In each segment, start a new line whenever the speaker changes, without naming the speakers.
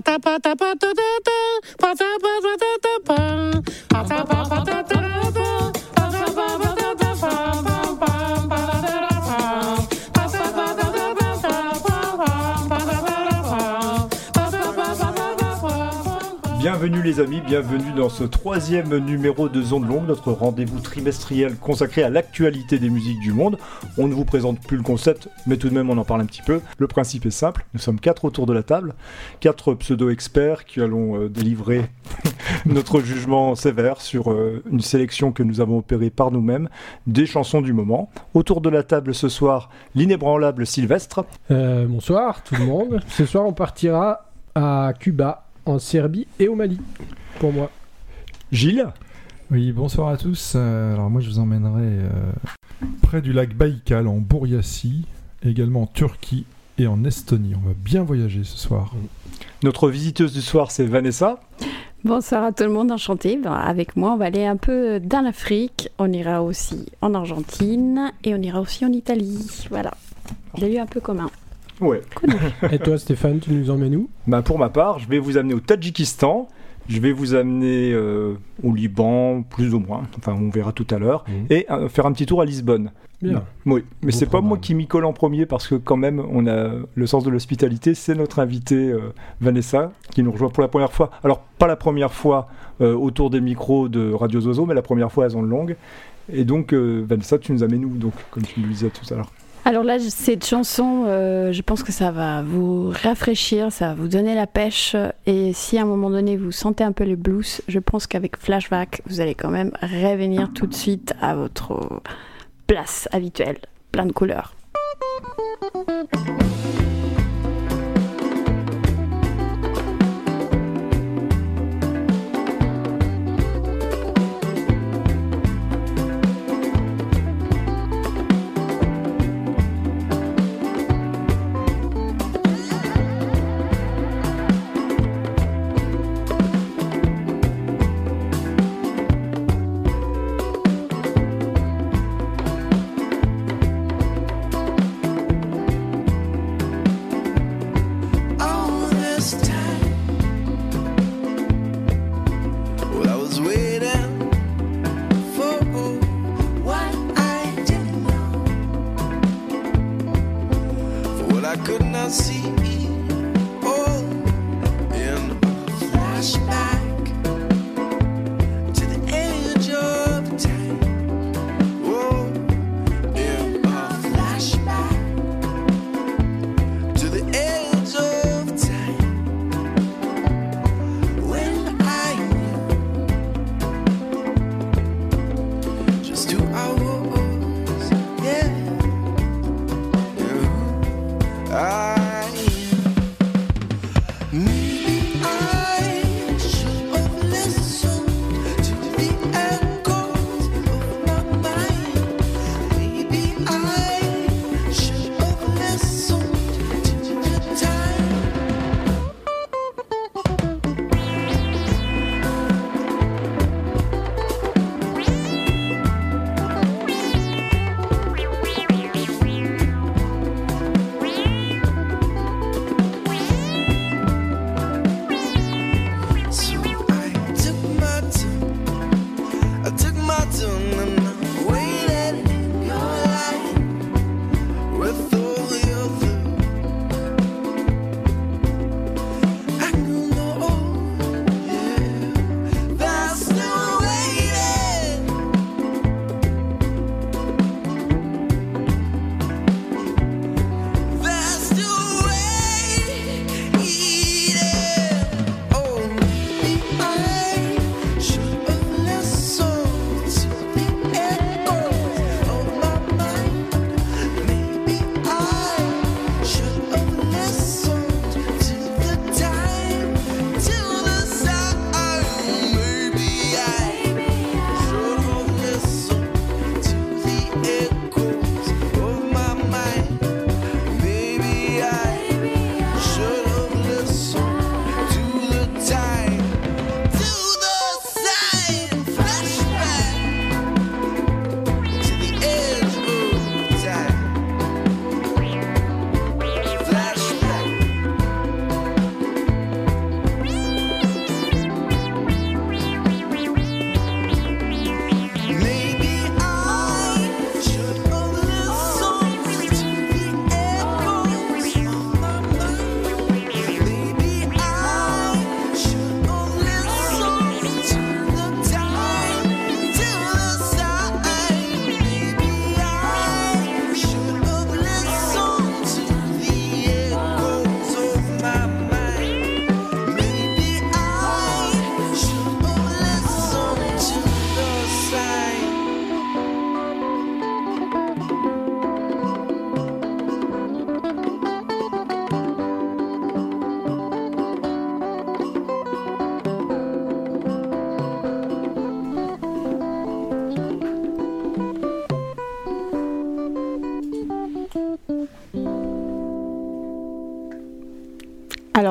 pa da pa da pa da pa da Ba-da-ba-da-da. Bienvenue les amis, bienvenue dans ce troisième numéro de Zone Longue, notre rendez-vous trimestriel consacré à l'actualité des musiques du monde. On ne vous présente plus le concept, mais tout de même on en parle un petit peu. Le principe est simple, nous sommes quatre autour de la table, quatre pseudo-experts qui allons euh, délivrer notre jugement sévère sur euh, une sélection que nous avons opérée par nous-mêmes, des chansons du moment. Autour de la table ce soir, l'inébranlable Sylvestre.
Euh, bonsoir tout le monde. Ce soir on partira à Cuba en Serbie et au Mali, pour moi.
Gilles
Oui, bonsoir à tous. Euh, alors moi je vous emmènerai euh, près du lac Baïkal en Bouriassi, également en Turquie et en Estonie. On va bien voyager ce soir.
Notre visiteuse du soir c'est Vanessa.
Bonsoir à tout le monde, enchanté. Ben, avec moi, on va aller un peu dans l'Afrique. On ira aussi en Argentine et on ira aussi en Italie. Voilà. Des lieux un peu communs.
Ouais.
Et toi Stéphane, tu nous emmènes où?
Bah, pour ma part, je vais vous amener au Tadjikistan. Je vais vous amener euh, au Liban, plus ou moins. Enfin, on verra tout à l'heure.
Mhm.
Et euh, faire un petit tour à Lisbonne.
Bien.
Oui, mais c'est pas moi qui m'y colle en premier parce que quand même, on a le sens de l'hospitalité. C'est notre invitée euh, Vanessa qui nous rejoint pour la première fois. Alors pas la première fois euh, autour des micros de Radio Zozo, mais la première fois à Zone Longue. Et donc euh, Vanessa, tu nous amènes où Donc comme tu nous le disais tout à l'heure?
Alors là, cette chanson, euh, je pense que ça va vous rafraîchir, ça va vous donner la pêche. Et si à un moment donné vous sentez un peu le blues, je pense qu'avec Flashback, vous allez quand même revenir tout de suite à votre place habituelle, plein de couleurs.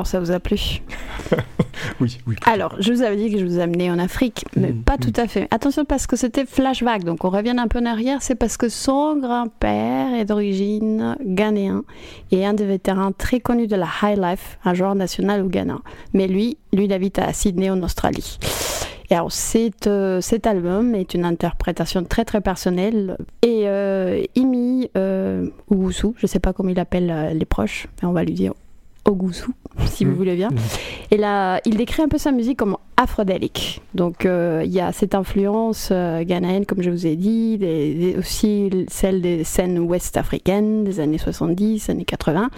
Alors, ça vous a plu
Oui, oui.
Alors, je vous avais dit que je vous amenais en Afrique, mais
Mm,
pas tout à fait. Attention, parce que c'était flashback, donc on revient un peu en arrière. C'est parce que son grand-père est d'origine ghanéen et un des vétérans très connus de la High Life, un genre national au Ghana. Mais lui, lui, il habite à Sydney, en Australie. Et alors, c'est, euh, cet album est une interprétation très très personnelle. Et euh, Imi euh, Ogusu, je ne sais pas comment il appelle les proches, mais on va lui dire Ogusu, si vous
Mm.
voulez bien.
Mm.
Et là, il décrit un peu sa musique comme afrodélique. Donc, euh, il y a cette influence euh, ghanéenne, comme je vous ai dit, des- des- aussi celle des scènes ouest-africaines des années 70, années 80.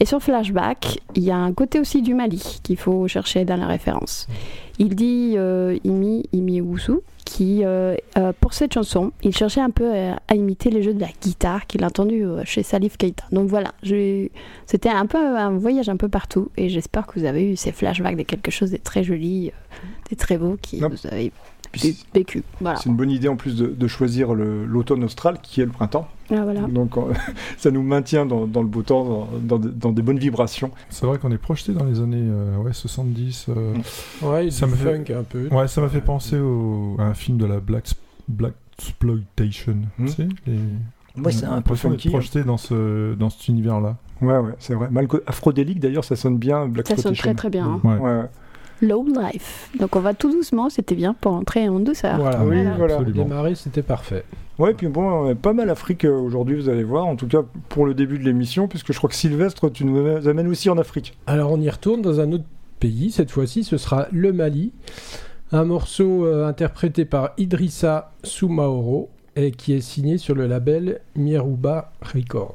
Et sur Flashback, il y a un côté aussi du Mali qu'il faut chercher dans la référence. Il dit, euh, Imi, Imi Oussou, qui, euh, euh, pour cette chanson, il cherchait un peu à, à imiter les jeux de la guitare qu'il a entendu euh, chez Salif Keita. Donc voilà, c'était un peu un voyage un peu partout et j'espère que vous avez eu ces flashbacks de quelque chose de très joli, euh, de très beau qui
Non.
vous avez vécu. Voilà.
C'est une bonne idée en plus de, de choisir l'automne austral qui est le printemps.
Ah, voilà.
Donc euh, ça nous maintient dans, dans le beau temps, dans, dans de- dans des bonnes vibrations.
C'est vrai qu'on est projeté dans les années euh, ouais, 70. euh,
Ouais,
Ça
du
me fait-
funk un peu.
Ouais, ça m'a fait penser au... à un film de la Black, Black Exploitation.
Hmm.
Tu sais, les...
Moi, c'est
on a
un peu funky. hein.
projeté dans, ce... dans cet univers-là.
Ouais, ouais, c'est vrai. Malco afrodélique, d'ailleurs, ça sonne bien. Black
Ça sonne très très bien. hein.
Ouais.
Ouais, ouais.
Low Life. Donc on va tout doucement, c'était bien pour entrer en douceur.
Voilà,
Oui,
voilà.
voilà.
Pour
Absolument.
démarrer, c'était parfait.
Ouais, puis bon, on a pas mal Afrique euh, aujourd'hui, vous allez voir. En tout cas, pour le début de l'émission, puisque je crois que Sylvestre, tu nous amènes aussi en Afrique.
Alors on y retourne dans un autre pays, cette fois-ci ce sera le Mali. Un morceau euh, interprété par Idrissa Soumaoro et qui est signé sur le label Mirouba Record.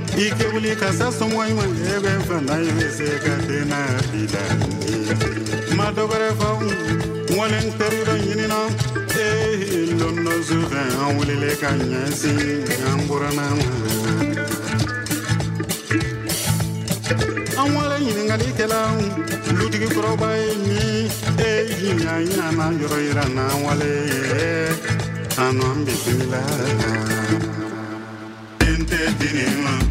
ike wulika sasa mwaiwe ewe mfana iweseka tena bila madogore faw ŋwalen teriro ɲinina lonno sufɛ wuli le ka ɲɛsin an burana ma an wale ɲiningalikɛla lutigi kɔrɔba ye min e ɲiɲa ɲana yɔrɔ yiranna wale ye. An an bisimila tente dinima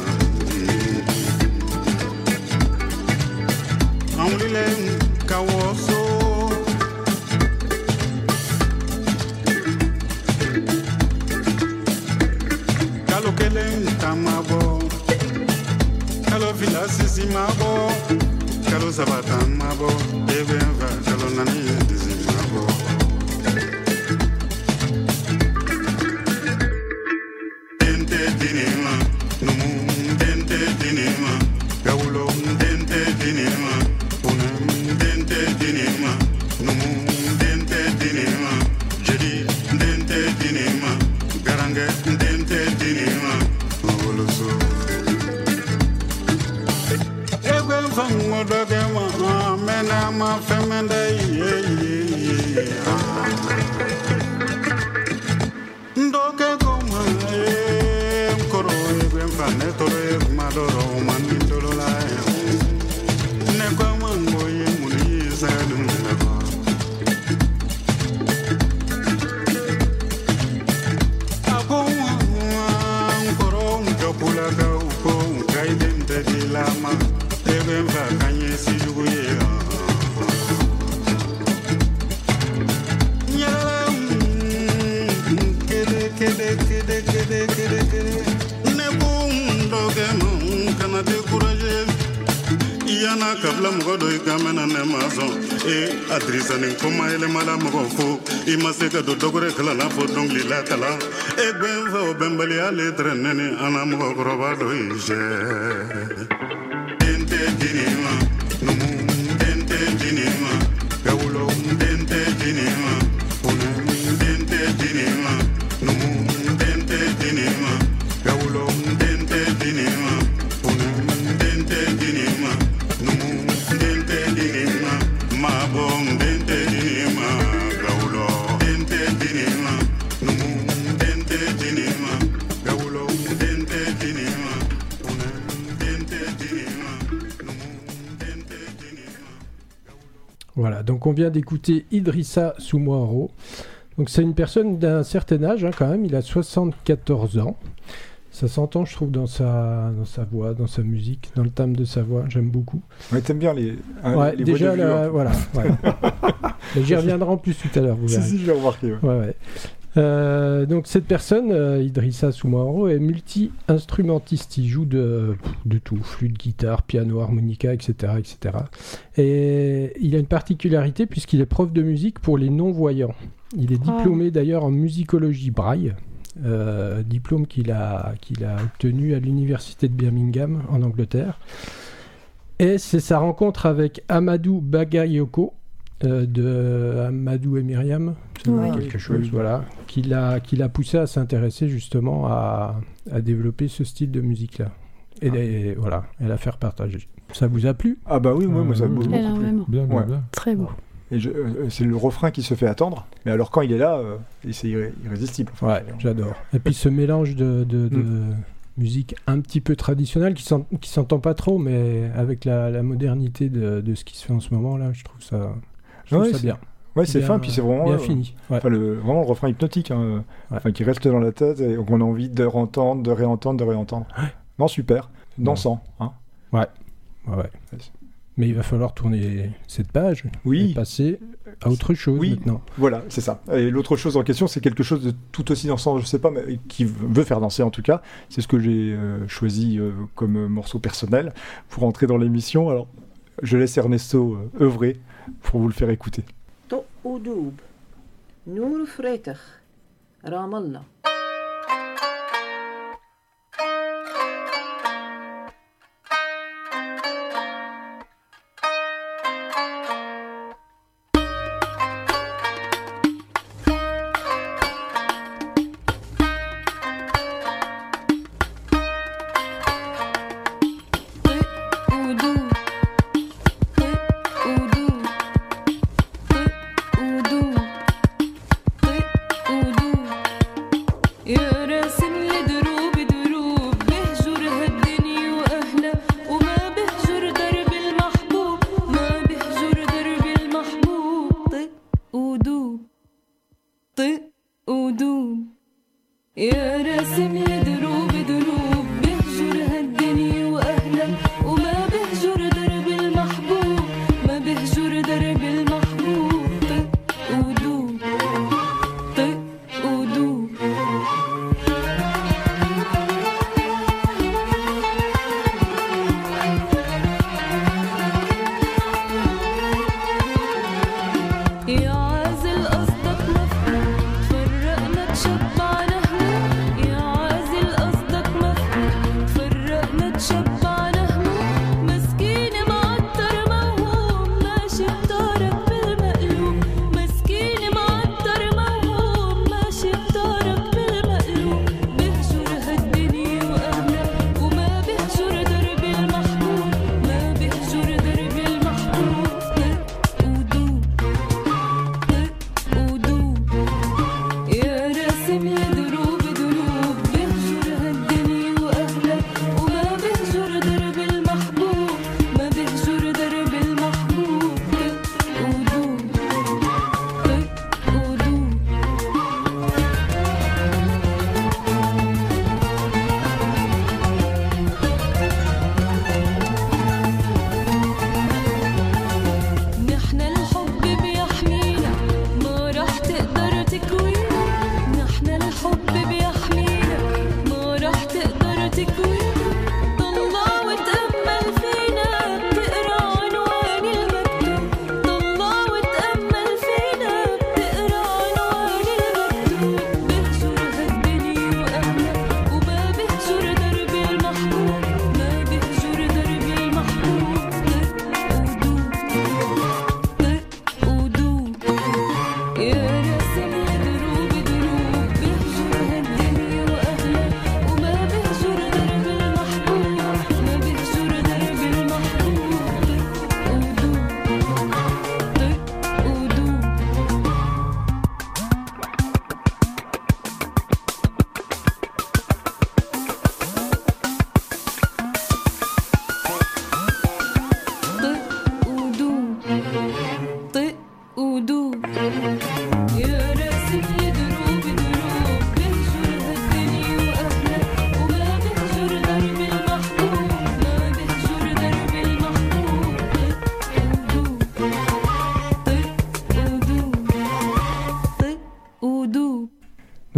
awulilẹyin kawọ so. kalokeleyin ta kalo fila sisi kalo ebe n fa kalo naani ye. Puerto es Maduro. Kabila mɔgɔ dɔ i ne ma sɔn e a dirisa nin koma yɛlɛmala mɔgɔ fo i ma se ka don dɔgɔrɛ fɔ kalan e gbɛn fɛ o bɛnbali ale tɛrɛ nɛni an na mɔgɔkɔrɔba dɔ sɛ den tɛ
Voilà, donc on vient d'écouter Idrissa Soumoaro. Donc c'est une personne d'un certain âge hein, quand même, il a 74 ans. Ça s'entend, je trouve, dans sa, dans sa voix, dans sa musique, dans le timbre de sa voix. J'aime beaucoup.
Ouais, t'aimes bien les, hein,
ouais,
les voix
déjà,
de hein.
voilà. ouais. J'y reviendrai en plus tout à l'heure, vous
Si, si, j'ai remarqué. ouais.
Ouais, ouais. Euh, donc cette personne, euh, Idrissa Soumaoro, est multi-instrumentiste. Il joue de, de tout, flûte, guitare, piano, harmonica, etc., etc. Et il a une particularité puisqu'il est prof de musique pour les non-voyants. Il est
Ah.
diplômé d'ailleurs en musicologie braille, euh, diplôme qu'il a, qu'il a obtenu à l'université de Birmingham en Angleterre. Et c'est sa rencontre avec Amadou Bagayoko euh, de Amadou et Myriam, quelque chose, voilà, qui l'a qui l'a poussé à s'intéresser justement à, à développer ce style de musique-là. Et,
Ah.
et voilà, et la faire partager. Ça vous a plu?
Ah bah oui, moi, moi ça me
Euh,
beaucoup plu.
Énormément.
Bien, bien,
Ouais.
bien.
Très beau.
Et je- euh, c'est le refrain qui se fait attendre, mais alors quand il est là, euh, c'est irré- irrésistible. Enfin,
Ouais, j'adore. Et puis ce mélange de, de- de
Mm.
musique un petit peu traditionnelle qui s'en- qui s'entend pas trop, mais avec la, la modernité de, de ce qui se fait en ce moment là, je trouve ça, je trouve
Ouais,
ça
c'est-
bien.
Ouais, c'est fin, puis c'est vraiment.
bien
euh,
fini. Ouais.
Enfin, le, vraiment le refrain hypnotique, hein,
Ouais.
enfin, qui reste dans la tête et qu'on a envie de réentendre, de réentendre, de réentendre. Non, super, dansant. Hein.
Ouais, ouais. Mais il va falloir tourner cette page et
Oui,
passer à autre chose
Oui.
maintenant.
voilà, c'est ça. Et l'autre chose en question, c'est quelque chose de tout aussi dansant, je sais pas, mais qui veut faire danser en tout cas. C'est ce que j'ai euh, choisi euh, comme morceau personnel pour entrer dans l'émission. Alors, je laisse Ernesto euh, œuvrer pour vous le faire écouter.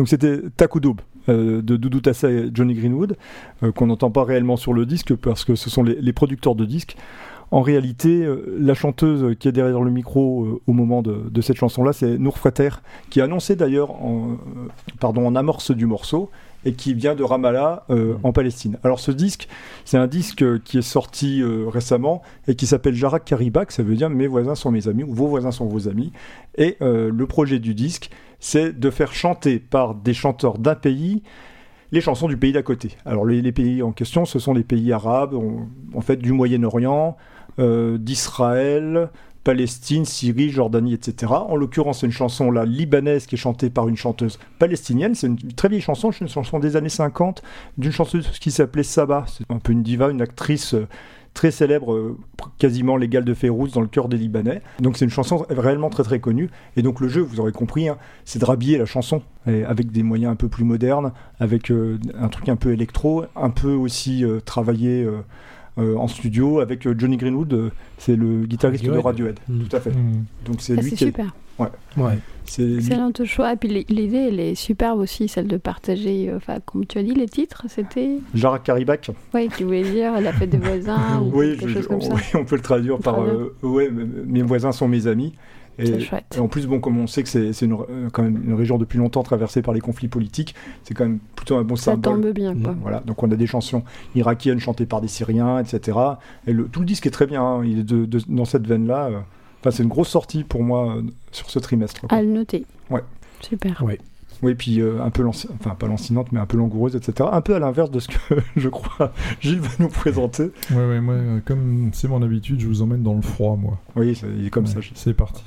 Donc c'était Takudoub euh, de Doudou Tassa et Johnny Greenwood, euh, qu'on n'entend pas réellement sur le disque parce que ce sont les, producteurs de disques. En réalité, euh, la chanteuse qui est derrière le micro au moment de, cette chanson-là, c'est Nour Frater, qui a annoncé d'ailleurs en amorce du morceau et qui vient de Ramallah euh, en Palestine. Alors ce disque, c'est un disque qui est sorti euh, récemment et qui s'appelle Jarak Karibak, ça veut dire mes voisins sont mes amis ou vos voisins sont vos amis. Et euh, le projet du disque, c'est de faire chanter par des chanteurs d'un pays les chansons du pays d'à côté. Alors les, les pays en question, ce sont les pays arabes, on- en fait du Moyen-Orient, euh, d'Israël, Palestine, Syrie, Jordanie, etc. En l'occurrence, c'est une chanson là libanaise qui est chantée par une chanteuse palestinienne. C'est une très vieille chanson, c'est une chanson des années 50 d'une chanteuse qui s'appelait Saba. C'est un peu une diva, une actrice euh, très célèbre, euh, quasiment légale de Férouz dans le cœur des Libanais. Donc c'est une chanson réellement très très connue. Et donc le jeu, vous aurez compris, hein, c'est de rhabiller la chanson avec des moyens un peu plus modernes, avec euh, un truc un peu électro, un peu aussi travaillé en studio avec euh, Johnny Greenwood, euh, c'est le guitariste de
Radiohead. Mm.
Tout à fait.
Mm.
Donc c'est
Ah,
lui
c'est
qui est-
super.
Ouais.
c'est lui-
Excellent choix. Et puis l'idée, elle est superbe aussi, celle de partager, euh, enfin, comme tu as dit, les titres, c'était.
Jarak Karibak.
Oui, tu voulais dire la fête des voisins ou
Oui,
quelque
je-
chose comme
je-
ça.
oui, on peut le traduire par euh, ouais, mes voisins sont mes amis. Et,
chouette.
et en plus, bon, comme on sait que c'est euh, quand même une région depuis longtemps traversée par les conflits politiques, c'est quand même plutôt un bon
Ça
symbole.
tombe bien, quoi.
Voilà, donc on a des chansons irakiennes chantées par des Syriens, etc. Et le, tout le disque est très bien, hein, il est de, de- dans cette veine-là. euh. Enfin, c'est une grosse sortie pour moi euh, sur ce trimestre. quoi.
À le noter.
Ouais.
Super.
Ouais.
Oui, puis euh, un peu enfin pas lancinante, mais un peu langoureuse, etc. Un peu à l'inverse de ce que je crois Gilles va nous présenter.
Ouais, ouais, moi, euh, comme c'est mon habitude, je vous emmène dans le froid, moi.
Oui, c'est- comme
Ouais,
ça.
C'est parti.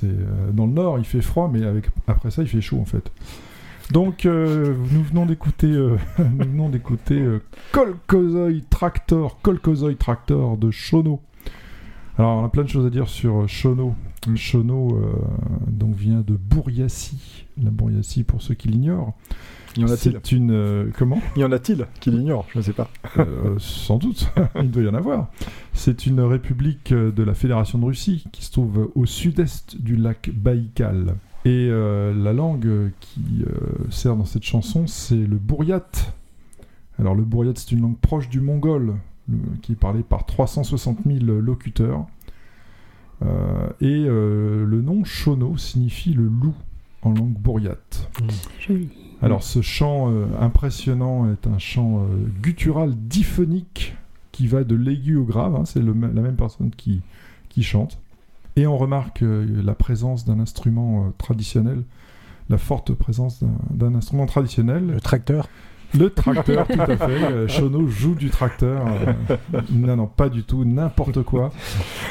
C'est euh, dans le nord, il fait froid, mais avec après ça, il fait chaud en fait. Donc euh, nous venons d'écouter, euh, nous venons d'écouter euh, Tractor, de Shono. Alors on a plein de choses à dire sur euh, Shono. Shono donc vient de Bouriassi. La Bouriassi, pour ceux qui l'ignorent,
Y en a-t-il?
Une comment?
Y en a-t-il qui l'ignorent? Je ne sais pas.
Sans doute, il doit y en avoir. C'est une république euh, de la Fédération de Russie qui se trouve au sud-est du lac Baïkal. Et euh, la langue euh, qui euh, sert dans cette chanson, c'est le bouriat. Alors le bouriat, c'est une langue proche du mongol, le- qui est parlée par 360 000 locuteurs. Euh, et euh, le nom Shono signifie le loup en langue bouriate.
Joli.
Alors ce chant euh, impressionnant est un chant euh, guttural diphonique qui va de l'aigu au grave, hein, c'est la même personne qui, qui chante. Et on remarque euh, la présence d'un instrument euh, traditionnel, la forte présence d'un- instrument traditionnel,
Le tracteur.
le tracteur, tout à fait. Euh, Shono joue du tracteur. euh, non, non, pas du tout, n'importe quoi.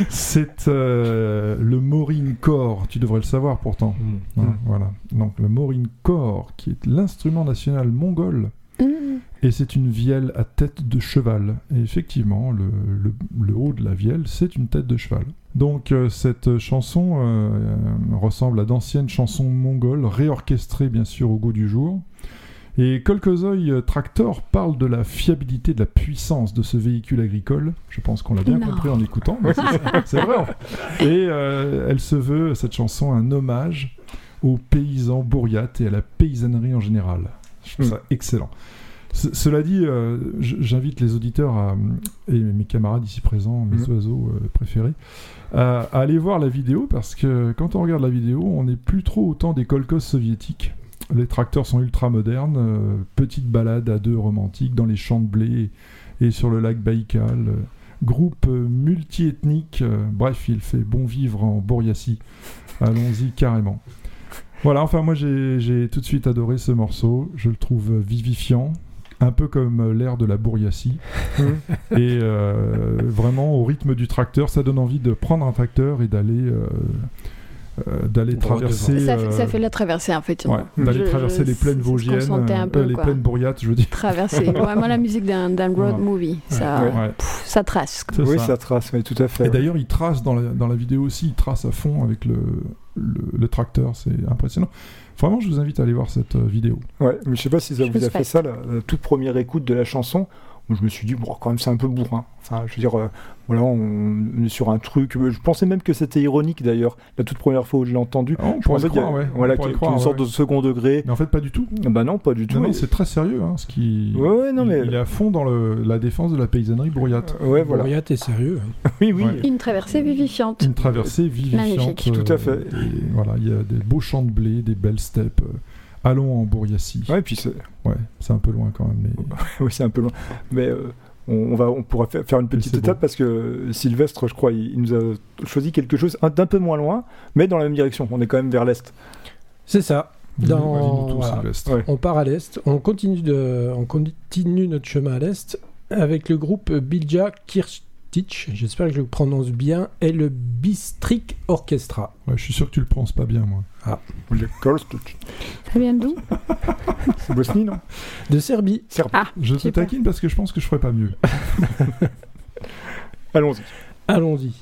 C'est euh, le Morin Core, tu devrais le savoir pourtant.
Mm.
Hein, Voilà. Donc le Morin Core, qui est l'instrument national mongol,
Mmh.
et c'est une vielle à tête de cheval. Et effectivement, le, le- le haut de la vielle, c'est une tête de cheval. Donc euh, cette chanson euh, euh, ressemble à d'anciennes chansons mongoles, réorchestrées bien sûr au goût du jour. Et Kolkozoi euh, Tractor parle de la fiabilité, de la puissance de ce véhicule agricole. Je pense qu'on l'a bien
Non.
compris en écoutant. c'est vrai. Et euh, elle se veut, cette chanson, un hommage aux paysans bourriates et à la paysannerie en général. Je trouve ça excellent. Ce- cela dit, euh, j'invite les auditeurs à, et mes camarades ici présents, mes
Mm.
oiseaux euh, préférés, à, à aller voir la vidéo parce que quand on regarde la vidéo, on n'est plus trop au temps des kolkhozes soviétiques. Les tracteurs sont ultra modernes, euh, petite balade à deux romantique dans les champs de blé et sur le lac Baïkal. groupe multiethnique, bref, il fait bon vivre en Bouriassi. Allons-y carrément. Voilà, enfin moi j'ai tout de suite adoré ce morceau, je le trouve vivifiant, un peu comme euh, l'air de la Bouriassi. et euh, vraiment au rythme du tracteur, ça donne envie de prendre un tracteur et d'aller euh, euh, d'aller traverser
Ça, fait,
euh,
ça fait la traversée en fait.
ouais, d'aller traverser
je-
les plaines vosgiennes, euh,
peu,
les
quoi.
plaines bourriates, je veux dire.
Traverser. Vraiment la musique d'un road
Voilà.
movie. Ça,
Ouais.
Pff, ça trace.
Oui,
ça.
ça trace, oui, tout à fait.
Et d'ailleurs, il trace dans la, dans la vidéo aussi, il trace à fond avec le, le, le tracteur, c'est impressionnant. Vraiment, je vous invite à aller voir cette euh, vidéo.
Ouais, mais je sais pas si ça
Je
vous a fait ça, la, la toute première écoute de la chanson, je me suis dit, bon, quand même, c'est un peu bourrin. Enfin, je veux dire, euh, voilà, on est sur un truc. Je pensais même que c'était ironique d'ailleurs, la toute première fois où je l'ai entendu.
Ah, on
Je pensais qu'il y a-
croire, ouais. On
Voilà,
pourrait
qu'il
le
y a
croire,
une sorte
ouais.
de second degré.
Mais en fait, pas du tout.
Bah non, pas du tout.
Non, c'est très sérieux, hein, ce qui...
Ouais, ouais, non,
il,
mais.
il est à fond dans le, la défense de la paysannerie bourriate.
Ouais, voilà.
Bourriate est sérieux. hein.
Oui, oui.
Ouais.
Une traversée vivifiante.
Une traversée vivifiante.
Magnifique.
Tout à fait.
et voilà, il y a des beaux champs de blé, des belles steppes. Euh, allons en Bouriassi.
Ouais, puis c'est
Ouais, c'est un peu loin quand même. Mais...
oui, c'est un peu loin. Mais euh, on, on va, on pourra fa- faire une petite étape
bon.
parce que Sylvestre, je crois, il, il nous a choisi quelque chose un- d'un peu moins loin, mais dans la même direction. On est quand même vers l'est.
C'est ça. Dans-
Dis-nous tout,
voilà.
Sylvestre.
Ouais.
On part à l'est. On continue, de... on continue notre chemin à l'est avec le groupe Bilja J'espère que je le prononce bien. Et le Bistrik Orchestra.
Ouais, je suis sûr que tu le prononces pas bien, moi.
Le Korst-
Ça vient d'où?
C'est Bosnie, non?
De Serbie.
Serbie.
Ah,
Je te taquine parce que je pense que je ferais pas mieux.
Allons-y.
Allons-y.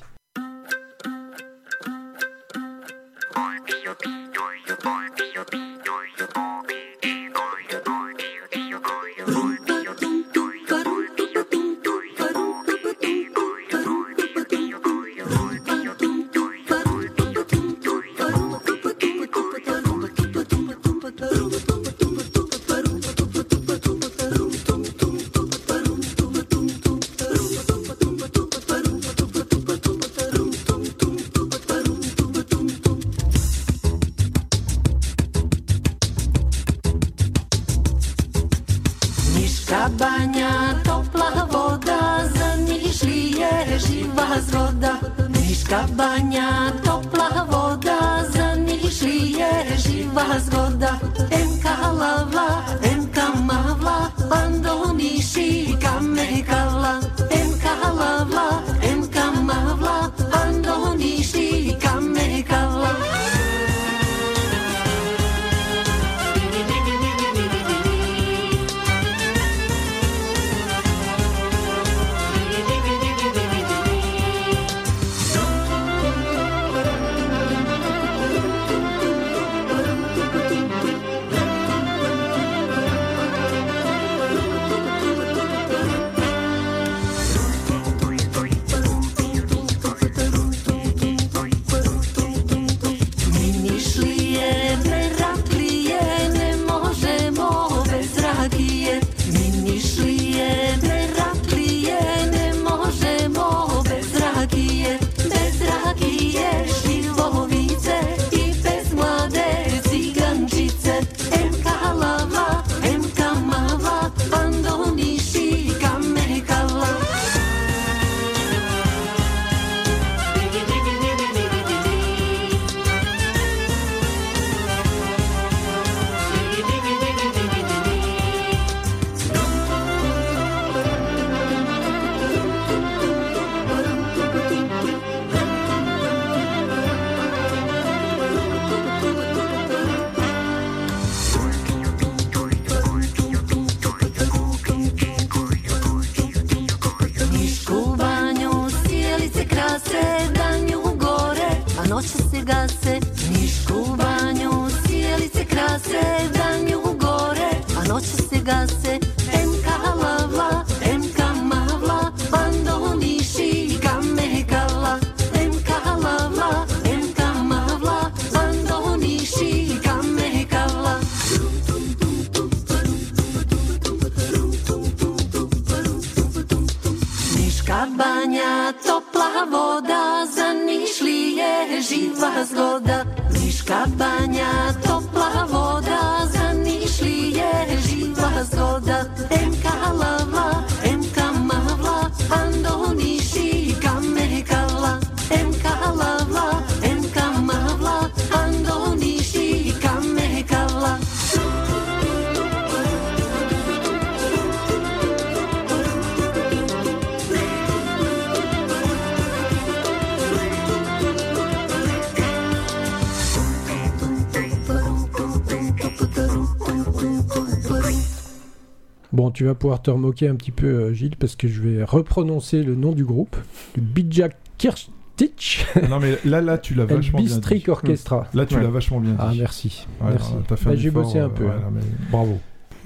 Pouvoir te remoquer un petit peu, euh, Gilles, parce que je vais reprononcer le nom du groupe, le Bijak Kirstich
Non, mais là, là, tu l'as vachement bien dit.
Bistric Orchestra.
Là, tu
Ouais.
l'as vachement bien dit.
Ah, merci.
Ouais,
merci.
t'as fait
Bah, J'ai bossé un
euh,
peu.
ouais,
hein.
mais bravo.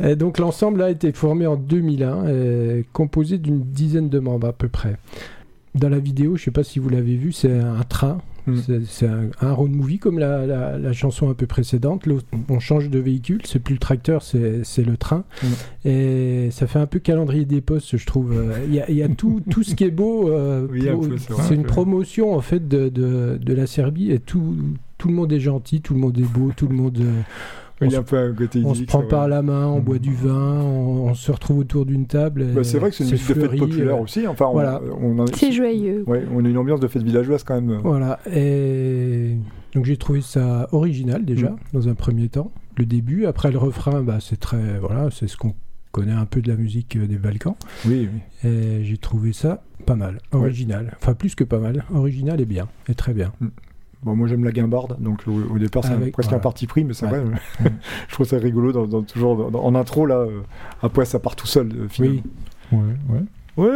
Et donc l'ensemble a été formé en 2001, et composé d'une dizaine de membres à peu près. Dans la vidéo, je sais pas si vous l'avez vu, c'est un train.
Mm.
C'est- un, un road movie comme la, la- la chanson un peu précédente. On change de véhicule, c'est plus le tracteur, c'est le train.
Mm.
Et ça fait un peu calendrier des postes, je trouve. Il y a, il y a tout, tout ce qui est beau. euh,
Oui, un c'est
une promotion en fait de, de, de la Serbie et tout, tout le monde est gentil, tout le monde est beau, tout le monde. euh,
Il y
on
a un peu un côté
on se prend par la main, on boit du vin, on, on se retrouve autour d'une table. et
Bah, c'est vrai que c'est une musique de fête populaire
euh,
aussi. Enfin,
voilà.
on,
C'est joyeux.
ouais, on a une ambiance de fête villageoise quand même.
Voilà. Et donc j'ai trouvé ça original déjà,
Mm.
dans un premier temps. Le début, après le refrain, bah, c'est très. Voilà, c'est ce qu'on connaît un peu de la musique euh, des Balkans.
Oui, oui.
Et j'ai trouvé ça pas mal, original. Enfin, plus que pas mal. Original et bien, et très bien.
Bon, moi j'aime la guimbarde, donc au, au départ c'est
Avec-
presque
voilà.
un parti pris, mais c'est
Ouais.
vrai. je trouve ça rigolo, dans, dans- toujours dans- en intro là. euh, après ça part tout seul. euh, finalement.
Oui.
Ouais, ouais.
Ouais.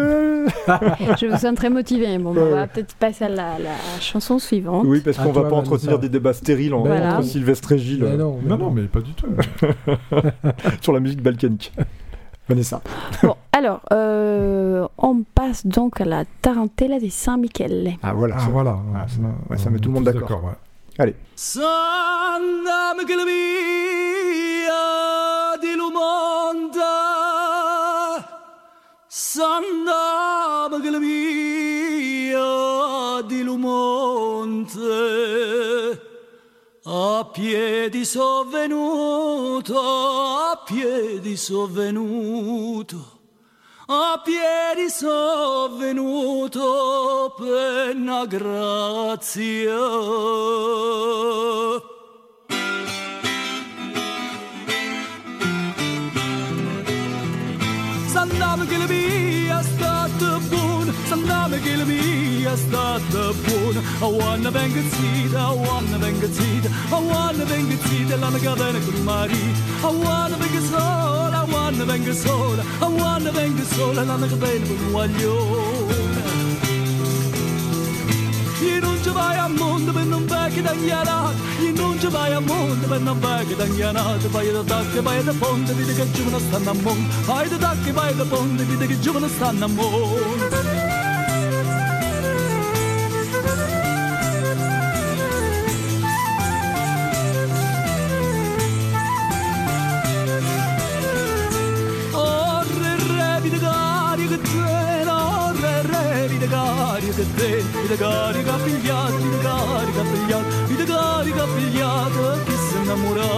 Je vous sens très motivé. Bon, bah, on va peut-être passer à la, la chanson suivante.
Oui, parce qu'on va
toi,
pas entretenir des débats stériles en-
non.
entre Sylvestre et Gilles
Mais
euh,
non, mais
Non, non, mais pas du tout.
sur la musique balkanique. Vanessa.
Bon, alors, euh, on passe donc à la tarantella di San Michele.
Ah voilà.
Ah,
ça-
voilà.
Ah, ça- ouais, ça met tout le monde d'accord.
ouais.
Allez.
Santa Michelvia di Lumonda Santa Michelvia di Lumonte A piedi sovvenuto, a piedi sovvenuto a piedi sovvenuto per una grazia. S'andava che is dat de a Awana venga tida, awana venga tida, awana venga tida, la mega vena con a Awana venga sola, awana venga sola, awana venga sola, la mega vena con guaglione. Je non ci vai a mondo per non vecchi tagliarati Je non ci vai a mondo per non vecchi tagliarati Vai da tacche, vai da ponte, vedi che giovane stanno a monte Vai da tacche, vai da ponte, vedi che giovane stanno a monte căzei Uite gariga pigliat, uite gariga pigliat Uite gariga pigliată che se innamora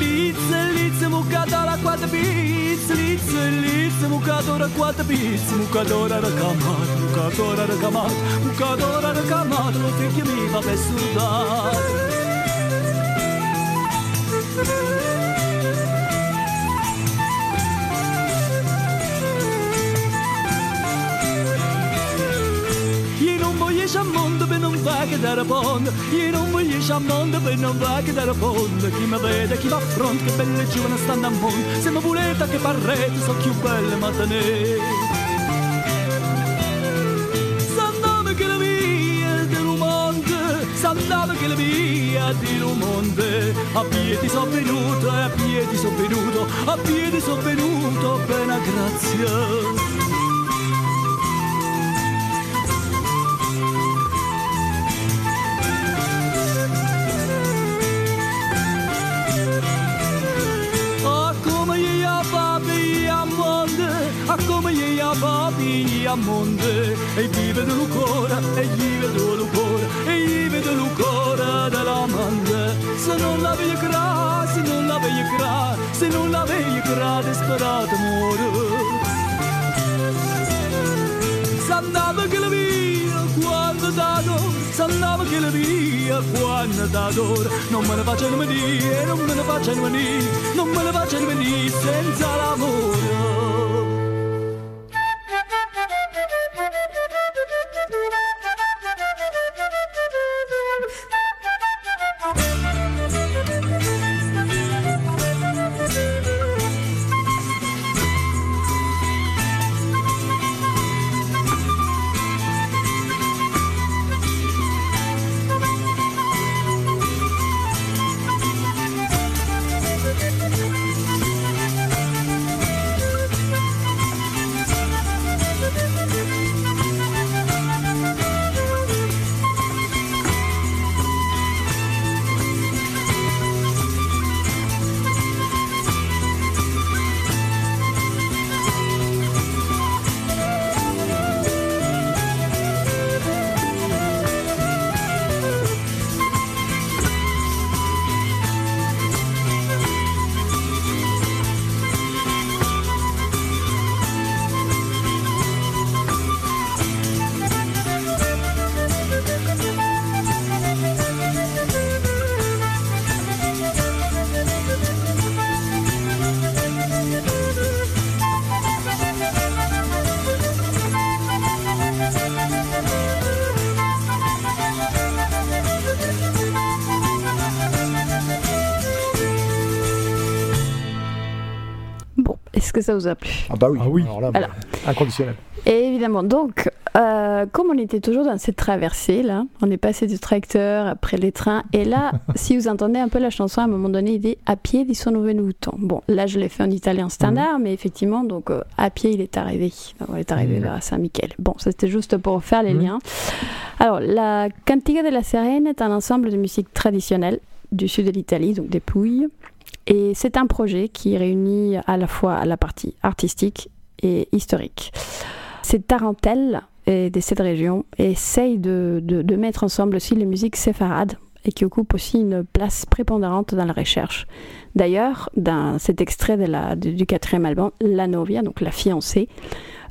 Liță, liță, mucadora răcoată biți Liță, liță, mucadora răcoată biți Mucadora răcamat, mucadora răcamat Mucadora răcamat, o fi chimiva pe sudat Thank you. va che da rapon Io non voglio sciamonda per non va che da rapon Chi mi vede, chi mi affronta, che belle giovane stanno a mondo. Se mi volete che parrete, sono più belle mattanee Sandame che la via del mondo Sandame che la via di mondo A piedi sono venuto, a piedi sono venuto A piedi sono venuto, bena grazia. Monde, e vive del cuore, e gli vedo il cuore, e gli vedo il cuore della mande. Se non la veglio gra, se non la veglio gra, se non la veglio gra, disperato muore. S'andava che la via quando dato, s'andava che la via quando dato. Non me ne facciano venire, non me ne facciano venire, non me ne facciano venire senza l'amore.
Que ça vous a plu
Ah bah oui,
Ah oui.
alors là,
Alors.
bah, inconditionnel.
Et évidemment, donc, euh, comme on était toujours dans cette traversée, là, on est passé du tracteur après les trains, et là, si vous entendez un peu la chanson, à un moment donné, il dit à pied di sono venuto. Bon, là, je l'ai fait en italien standard, mais effectivement, donc, euh, à pied, il est arrivé. On est arrivé
Mhm.
vers Saint-Michel. Bon, ça, c'était juste pour faire les
Mhm.
liens. Alors, la Cantiga della Serena est un ensemble de musique traditionnelle du sud de l'Italie, donc des Pouilles. Et c'est un projet qui réunit à la fois la partie artistique et historique. Cette tarentelle et de cette région essaye de, de- mettre ensemble aussi les musiques séfarades et qui occupent aussi une place prépondérante dans la recherche. D'ailleurs, dans cet extrait de la, du, quatrième album, La Novia, donc la fiancée,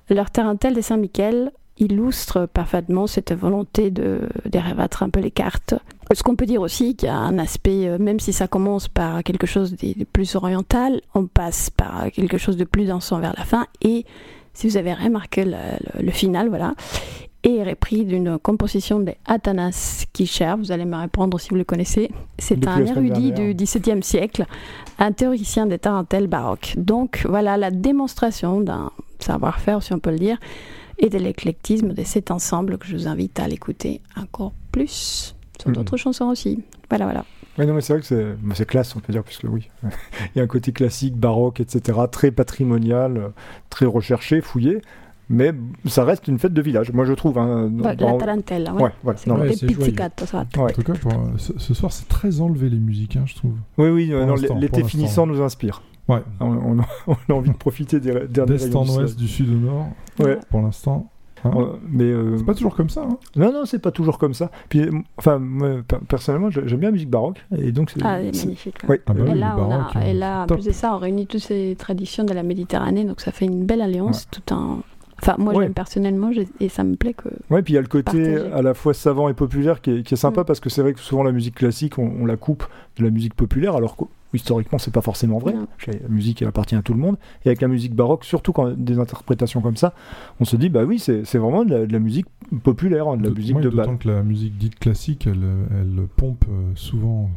leur tarentelle de Saint-Michel illustre parfaitement cette volonté de, de un peu les cartes. Ce qu'on peut dire aussi qu'il y a un aspect, euh, même si ça commence par quelque chose de, plus oriental, on passe par quelque chose de plus dansant vers la fin. Et si vous avez remarqué le, le- le final, voilà, est repris d'une composition de Athanas Kischer. Vous allez me répondre si vous le connaissez. C'est un érudit du XVIIe siècle, un théoricien des tarentelles baroques. Donc voilà la démonstration d'un savoir-faire, si on peut le dire, et de l'éclectisme de cet ensemble que je vous invite à l'écouter encore plus sur d'autres chansons aussi. Voilà, voilà.
Oui, non, mais c'est vrai que c'est bah, c'est classe, on peut dire, puisque oui. Il y a un côté classique, baroque, etc., très patrimonial, euh, très recherché, fouillé, mais ça reste une fête de village, moi je trouve. hein, dans-
Bah,
dans-
La tarentelle, ouais.
Ouais, voilà.
C'est
non,
Ouais, c'est
ça.
En tout cas, pour, euh, ce, ce soir, c'est très enlevé les musiques, hein, je trouve.
Oui, oui, euh, non, l'été finissant nous inspire.
Ouais.
On, on a, on a envie de profiter des derniers
D'est en
du
ouest, du sud au nord,
Ouais.
pour l'instant. Hein
Euh, mais euh,
C'est pas toujours comme ça. Hein.
non, non, c'est pas toujours comme ça. Puis, euh, enfin, moi, per- personnellement, j'ai- j'aime bien la musique baroque, et donc c'est.
Ah, elle est
c'est-
magnifique. ouais.
ouais.
Ah bah
et,
oui,
là, on a,
baroque,
et
euh,
là, en plus de ça, on réunit toutes ces traditions de la Méditerranée, donc ça fait une belle alliance, tout un... Enfin, moi,
Ouais.
j'aime personnellement, et ça me plaît que...
Ouais, puis il y a le côté à la fois savant et populaire qui est, qui est sympa
Mm.
parce que c'est vrai que souvent la musique classique, on, on la coupe de la musique populaire, alors que historiquement, c'est pas forcément vrai. La musique, elle appartient à tout le monde. Et avec la musique baroque, surtout quand des interprétations comme ça, on se dit, bah oui, c'est vraiment de la, de la musique populaire, hein, de la musique
ouais,
de
D'autant
bal.
que la musique dite classique, elle, elle pompe euh, souvent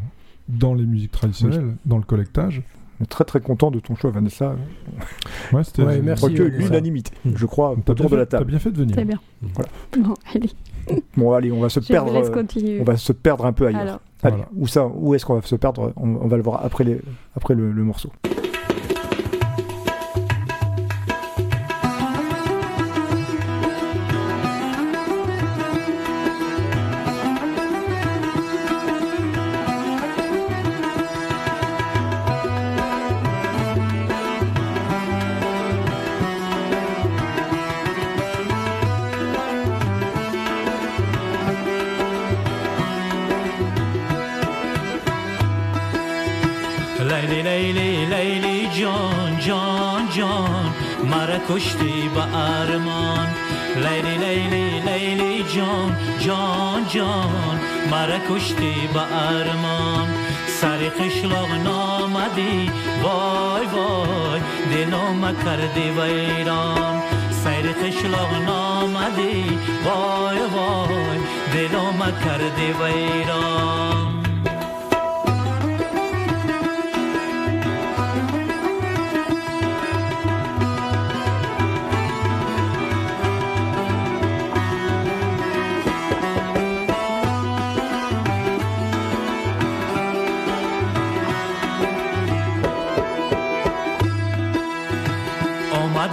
dans les musiques traditionnelles, dans le collectage.
On est très très content de ton choix, Vanessa.
Ouais, c'était.
Ouais, merci, Vanessa.
l'unanimité, je crois, autour
bien,
de la
fait- t'as
table.
bien fait de venir.
C'est bien.
Voilà.
Bon, allez,
Bon, allez, on va se
je
perdre. euh,
continuer.
On va se perdre un peu ailleurs.
Alors,
Allez, où ça, où est-ce qu'on va se perdre? On, va le voir après, le morceau.
مرا کشتی با ارمان. سر قشلاق نامدی. وای وای دلم کردی ویران سر قشلاق نامدی. وای وای دلم کردی ویران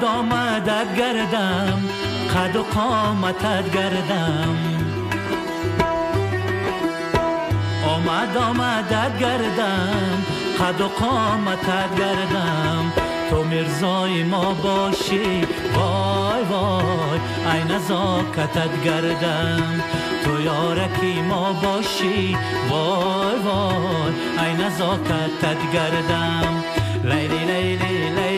آمد آمدت گردم قد و قامتت گردم. آمد آمدت گردم قد و قامتت گردم. تو مرزای ما باشی وای وای ای نزاکتت گردم. تو یارکی ما باشی وای وای ای نزاکتت گردم. لیلی لیلی لیلی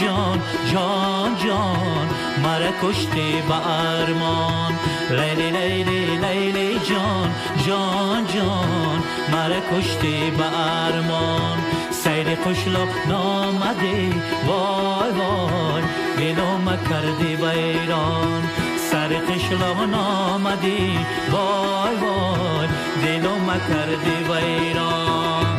جان جان جان مرا کشتی با ارمان. لیلی لیلی لیلی جان جان جان مرا کشتی با ارمان. سیر خوشلو نامدی وای وای دلم کردی ویران سر قشلو نامدی وای وای دلم کردی ویران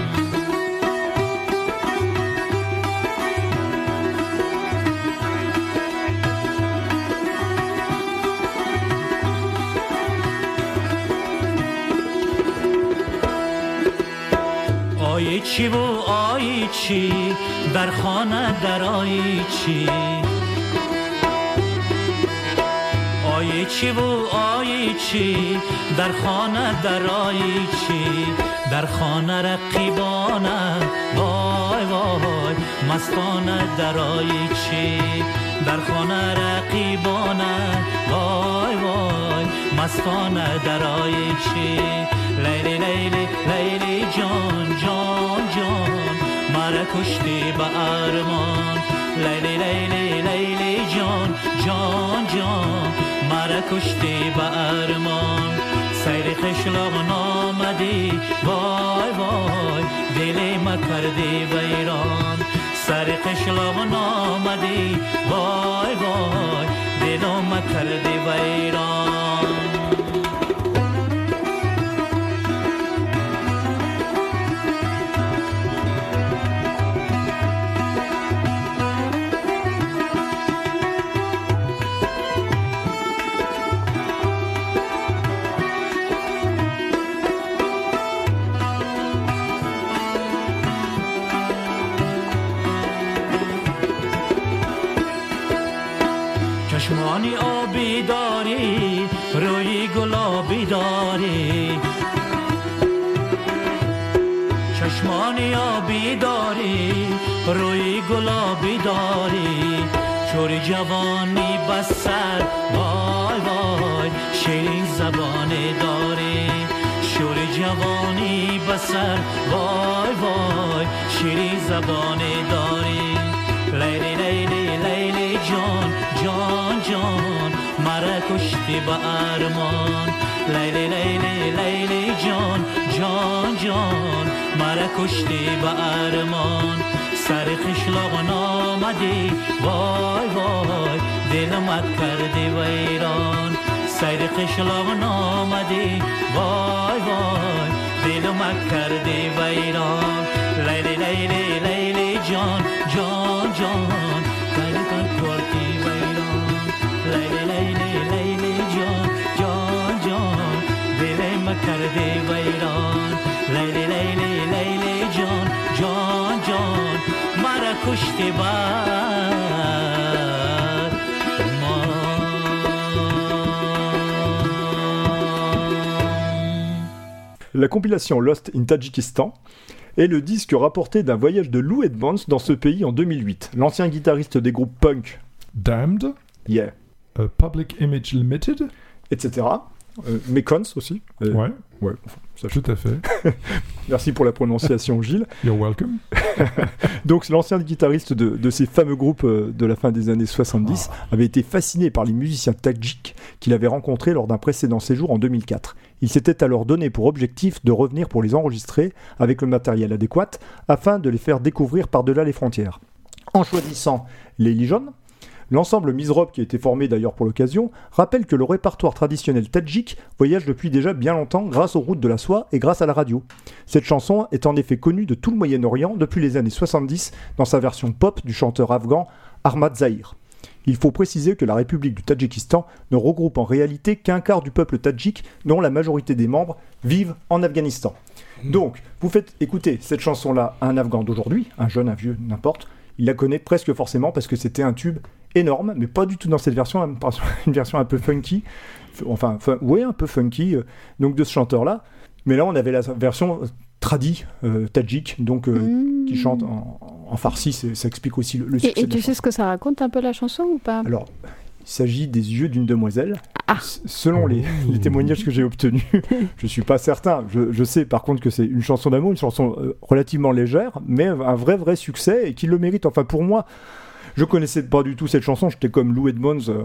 چی و آی چی؟ در خانه در آی چی؟ آی چی و آی چی؟ در خانه در آی چی؟ در خانه رقیبانه؟ وای وای مستانه در آی چی؟ در خانه رقیبانه؟ وای وای مستانه در آی چی؟ لیلی لیلی لیلی جان جان جان مرا کشتی به ارمان. لیلی لیلی لیلی جان جان جان مرا کشتی به ارمان. سیر خشلاق نامدی وای وای دل ما کردی ویران سر قشلاق نامدی وای وای دل ما کردی چشمانی آبی داری روی گلابی داری. چشمانی آبی داری روی گلابی داری. چوری جوانی بسر وای وای شیرین زبانی داری. شوری جوانی بسر وای وای شیرین زبانی داری. لیلی لیلی لیلی جان جان جان. مرا کشتی با ارمان. لیلی لیلی لیلی جان جان جان. مرا کشتی با ارمان. سر خشلاق نامدی. وای وای دلم کردی ویران سیر قشلاق نامدی. وای وای دلم کردی ویران لیلی لیلی لیلی جان جان جان.
La compilation Lost in Tajikistan est le disque rapporté d'un voyage de Lou Edmonds dans ce pays en 2008, l'ancien guitariste des groupes punk.
Damned
Yeah
euh, Public Image Limited.
etc. Euh, Mekons aussi. Euh,
Ouais,
ouais, enfin, ça,
tout à fait.
Merci pour la prononciation, Gilles.
You're welcome.
Donc, l'ancien guitariste de, de ces fameux groupes euh, de la fin des années 70 avait été fasciné par les musiciens tadjiks qu'il avait rencontrés lors d'un précédent séjour en 2004. Il s'était alors donné pour objectif de revenir pour les enregistrer avec le matériel adéquat afin de les faire découvrir par-delà les frontières. En choisissant les Lijon, L'ensemble Misrob, qui a été formé d'ailleurs pour l'occasion, rappelle que le répertoire traditionnel tadjik voyage depuis déjà bien longtemps grâce aux routes de la soie et grâce à la radio. Cette chanson est en effet connue de tout le Moyen-Orient depuis les années 70 dans sa version pop du chanteur afghan Ahmad Zahir. Il faut préciser que la République du Tadjikistan ne regroupe en réalité qu'un quart du peuple tadjik, dont la majorité des membres vivent en Afghanistan. Donc, vous faites écouter cette chanson-là à un Afghan d'aujourd'hui, un jeune, un vieux, n'importe, il la connaît presque forcément parce que c'était un tube énorme, mais pas du tout dans cette version, une version- une version un peu funky, enfin, fun- ouais, un peu funky, euh, donc de ce chanteur-là. Mais là, on avait la version euh, tradie, euh, tadjik, donc euh,
Mmh.
qui chante en, en farsi, c'est- ça explique aussi le, succès
et tu sais ce que ça raconte un peu la chanson ou pas?
Alors, il s'agit des yeux d'une demoiselle.
Ah.
Selon les, les témoignages que j'ai obtenus, je suis pas certain. Je, je sais par contre que c'est une chanson d'amour, une chanson relativement légère, mais un vrai vrai succès et qui le mérite. Enfin pour moi, je connaissais pas du tout cette chanson. J'étais comme Lou Edmonds, euh,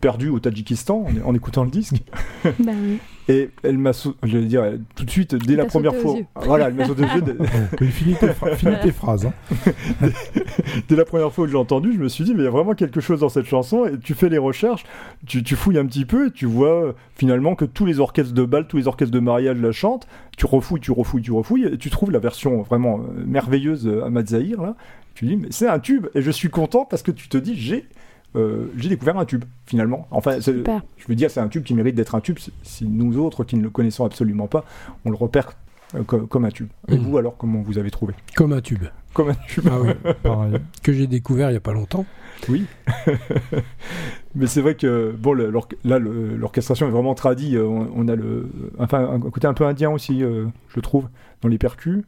perdu au Tadjikistan en, en écoutant le disque.
Bah oui.
Et elle m'a, je dire, tout de suite dès la première fois, voilà, elle m'a sauté aux yeux. dès-
oui, finis tes, phra- finis tes phrases. hein.
Dès la première fois que j'ai entendu, je me suis dit, mais il y a vraiment quelque chose dans cette chanson. Et tu fais les recherches, tu, tu fouilles un petit peu et tu vois euh, finalement que tous les orchestres de bal, tous les orchestres de mariage la chantent. Tu refouilles, tu refouilles, tu refouilles et tu trouves la version vraiment euh, merveilleuse euh, Ahmad Zahir. Là. Tu dis, mais c'est un tube. Et je suis content parce que tu te dis, j'ai. euh, j'ai découvert un tube finalement. Enfin, je veux dire, c'est un tube qui mérite d'être un tube. Si- nous autres qui ne le connaissons absolument pas, on le repère euh, co- comme un tube. Et
Mhm.
vous alors, comment vous avez trouvé?
Comme un tube.
Comme un tube.
Ah oui.
Pareil.
que j'ai découvert il y a pas longtemps.
Oui. Mais c'est vrai que bon, le- là, l'orchestration est vraiment tradie. euh, On, on a le, enfin, un côté un peu indien aussi, euh, je trouve, dans les percus.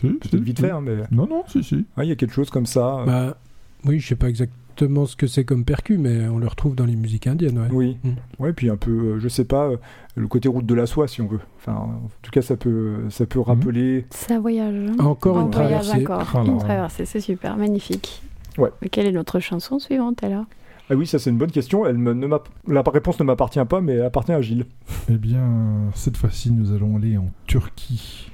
Si,
Peut-être
si,
vite
si.
fait, hein, mais
Non, non, si, si.
ah, il y a quelque chose comme ça. euh,
Bah, oui, je sais pas exactement ce que c'est comme percu, mais on le retrouve dans les musiques indiennes. Ouais.
Oui.
Mm.
Ouais, puis un peu, euh, je sais pas, euh, le côté route de la soie, si on veut. Enfin, en tout cas, ça peut, ça peut rappeler.
Ça voyage. hein
Encore
Un
une
voyage
traversée.
encore.
Ah là
Une traversée, c'est super, magnifique.
Ouais.
Mais quelle est notre chanson suivante alors?
Ah oui, ça c'est une bonne question. Elle me, ne m'a- la réponse ne m'appartient pas, mais elle appartient à Gilles.
Eh bien, cette fois-ci, nous allons aller en Turquie.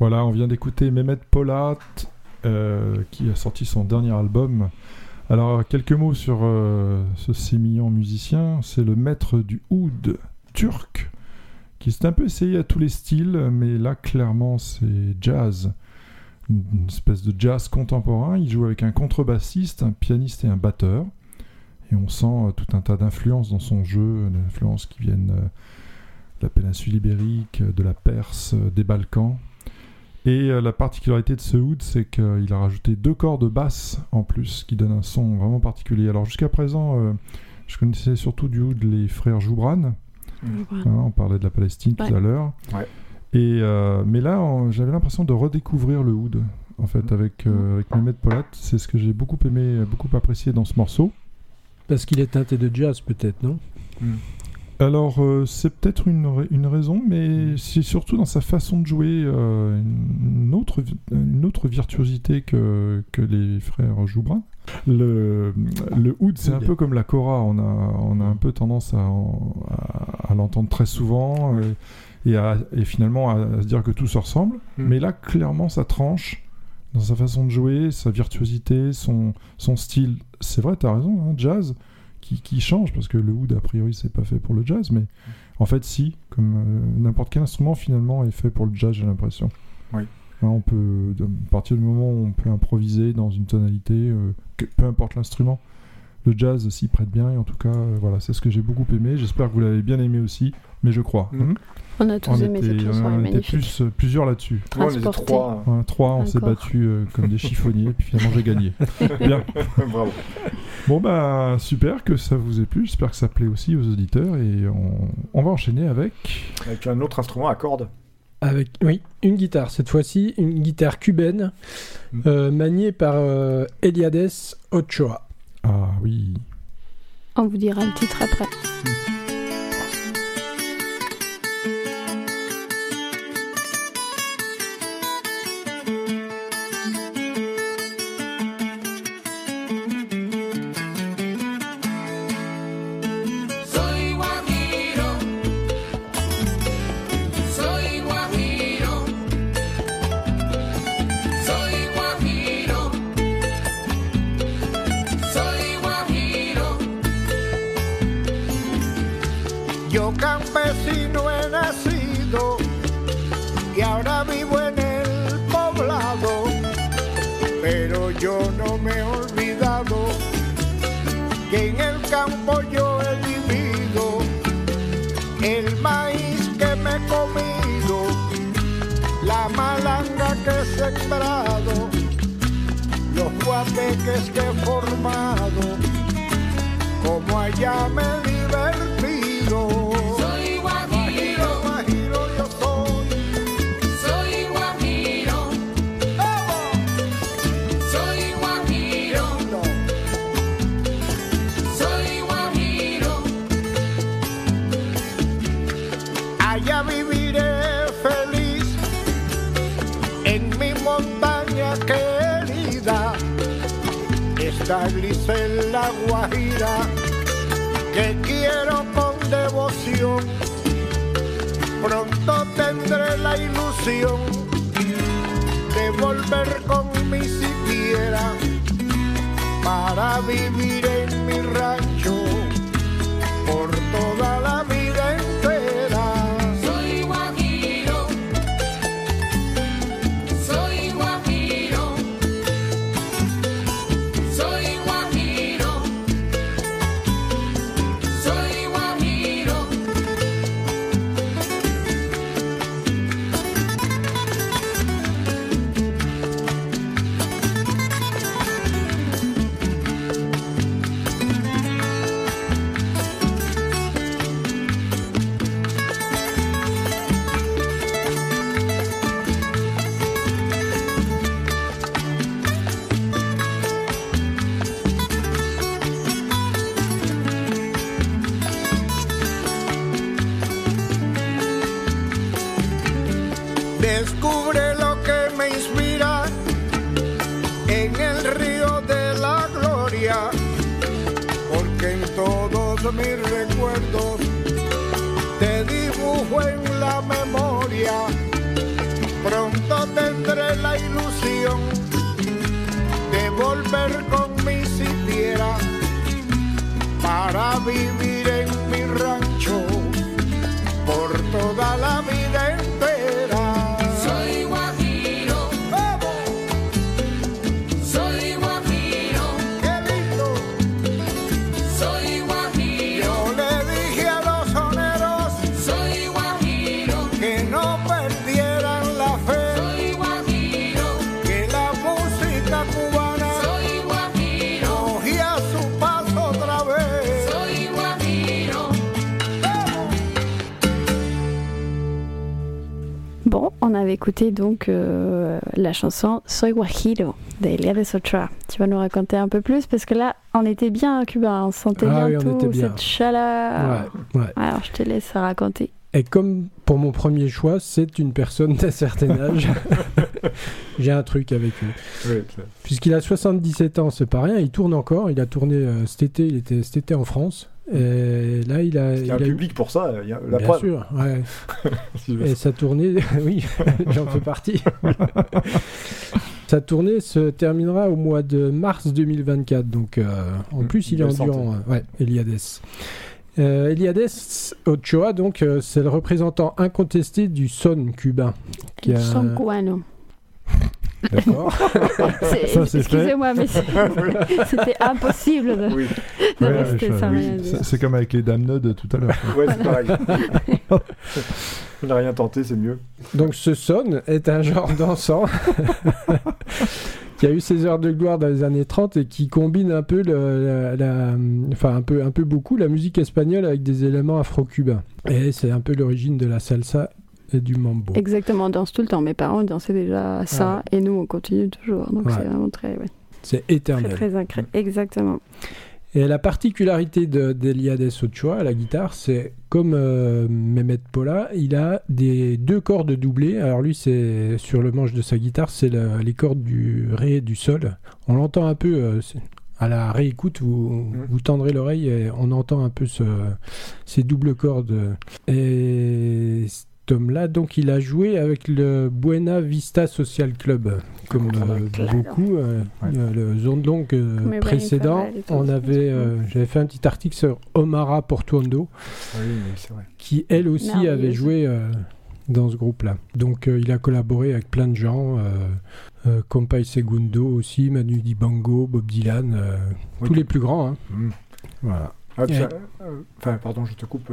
Voilà, on vient d'écouter Mehmet Polat, euh, qui a sorti son dernier album. Alors, quelques mots sur euh, ce sémillant musicien. C'est le maître du oud turc, qui s'est un peu essayé à tous les styles, mais là, clairement, c'est jazz. Une espèce de jazz contemporain. Il joue avec un contrebassiste, un pianiste et un batteur. Et on sent euh, tout un tas d'influences dans son jeu, d'influences qui viennent de la péninsule ibérique, de la Perse, des Balkans. Et euh, la particularité de ce oud, c'est qu'il a rajouté deux cordes de basse en plus, qui donnent un son vraiment particulier. Alors jusqu'à présent, euh, je connaissais surtout du oud les frères Joubran. Hein, on parlait de la Palestine tout à l'heure.
Ouais.
Et, euh, mais là, j'avais l'impression de redécouvrir le oud, en fait, avec, euh, avec Mehmet Polat. C'est ce que j'ai beaucoup aimé, beaucoup apprécié dans ce morceau.
Parce qu'il est teinté de jazz, peut-être, non?
Alors, euh, c'est peut-être une, une raison, mais c'est surtout dans sa façon de jouer euh, une, autre, une autre virtuosité que, que les frères Joubran. Le, le oud, c'est un peu comme la kora. On a, on a un peu tendance à, à, à l'entendre très souvent et, à- et finalement à, à se dire que tout se ressemble.
Mm.
Mais là, clairement, ça tranche dans sa façon de jouer, sa virtuosité, son, son style. C'est vrai, tu as raison, hein, jazz qui, qui change parce que le oud a priori c'est pas fait pour le jazz mais en fait si comme euh, n'importe quel instrument finalement est fait pour le jazz j'ai l'impression
Oui.
Hein, on peut à partir du moment où on peut improviser dans une tonalité euh, que- peu importe l'instrument le jazz s'y prête bien et en tout cas euh, voilà c'est ce que j'ai beaucoup aimé j'espère que vous l'avez bien aimé aussi mais je crois. Hein
On a tous
on
aimé cette
était,
chanson,
on
elle est
était plus, euh, plusieurs là-dessus
Ouais, on était trois.
Trois on s'est battus euh, comme des chiffonniers puis finalement j'ai gagné bien
Bravo.
Bon bah super que ça vous ait plu, j'espère que ça plaît aussi aux auditeurs et on, on va enchaîner avec...
Avec un autre instrument à cordes.
Avec, oui, une guitare, cette fois-ci, une guitare cubaine,
Mm.
euh, maniée par euh, Eliades Ochoa.
Ah oui,
On vous dira le titre après.
Soy
los guateques que he formado, como allá me he Está Grisel la Guajira que quiero con devoción. Pronto tendré la ilusión de volver con mi siquiera para vivir en mi rancho
avait écouté donc euh, la chanson Soy Guajiro d'Elia de Sotra. Tu vas nous raconter un peu plus parce que là, on était bien à Cuba, on sentait
Ah
bien
oui, on
tout,
était bien.
cette chaleur.
Ouais, ouais.
Alors je te laisse raconter.
Et comme pour mon premier choix, c'est une personne d'un certain âge, j'ai un truc avec lui. Puisqu'il a 77 ans, c'est pas rien, il tourne encore. Il a tourné euh, cet été, il était cet été en France. Et là, il a.
Il y a un
eu-
public pour ça, il y a la
Bien
preuve.
sûr, ouais.
Si.
Et sa tournée, oui, j'en fais partie. sa tournée se terminera au mois de mars 2024. Donc, euh, en
Mm,
plus, il est endurant. euh, ouais, Eliades. Euh, Eliades Ochoa, donc, euh, c'est le représentant incontesté du son cubain. Qui a-
Son cubano.
D'accord.
Excusez-moi, mais c'est- c'était impossible de,
Oui,
de
Ouais,
rester
je-
sans
oui,
rien dire.
c'est- comme avec les dames de tout à l'heure.
ouais, c'est pareil. On n'a rien tenté, c'est mieux.
Donc ce son est un genre dansant qui a eu ses heures de gloire dans les années 30 et qui combine un peu, le- la, la- enfin un peu, un peu beaucoup la musique espagnole avec des éléments afro-cubains. Et c'est un peu l'origine de la salsa et du mambo.
Exactement, on danse tout le temps. Mes parents dansaient déjà ça et nous on continue toujours. Donc
Ouais.
c'est vraiment très, ouais,
C'est
très,
éternel.
très incré- Exactement.
Et la particularité de- d'Eliades Ochoa à la guitare, c'est comme euh, Mehmet Pola, il a des deux cordes doublées. Alors lui, c'est sur le manche de sa guitare, c'est le- les cordes du ré et du sol. On l'entend un peu euh, c'est- à la réécoute, vous, vous tendrez l'oreille et on entend un peu ce- ces doubles cordes. Et cet homme-là, donc, il a joué avec le Buena Vista Social Club, comme euh, beaucoup. euh,
Ouais.
euh, le zone longue euh, précédent, on avait, euh, j'avais fait un petit article sur Omara Portuondo,
Oui, vrai.
qui elle aussi avait joué euh, dans ce groupe-là. Donc euh, il a collaboré avec plein de gens, euh, euh, Compay Segundo aussi, Manu Dibango, Bob Dylan, euh,
Oui,
tous les plus grands. hein.
Mm.
Voilà.
Ah, puis, pardon, je te coupe.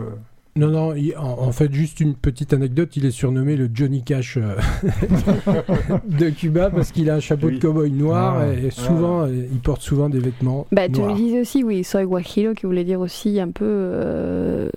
Non, non, il- en, en fait, juste une petite anecdote, il est surnommé le Johnny Cash euh, de Cuba parce qu'il a un chapeau
Oui.
de cow-boy noir
Ah.
et souvent, euh, il porte souvent des vêtements
Bah, tu me disais aussi, oui, soy guajiro, qui voulait dire aussi un peu. euh,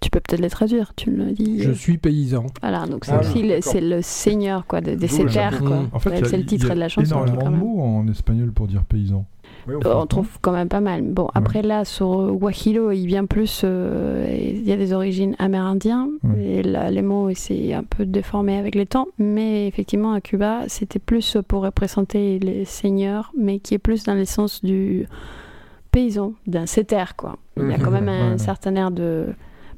Tu peux peut-être les traduire, tu me dit.
Je suis paysan.
Voilà, donc c'est
Ah,
aussi le, c'est le seigneur quoi, de, de ces
le
terres. Quoi.
En fait,
Ouais,
il y a-
c'est le
il
titre
y a
de la chanson.
énormément
quand
de
même.
mots en espagnol pour dire paysan.
Oui, on
Euh, on trouve quand même pas mal. Bon, après là, sur Guajiro, il vient plus. euh, il y a des origines amérindiennes.
Ouais.
Et là, les mots, c'est un peu déformé avec le temps. Mais effectivement, à Cuba, c'était plus pour représenter les seigneurs, mais qui est plus dans le sens du paysan, d'un setter, quoi. Il y a quand même un certain air de.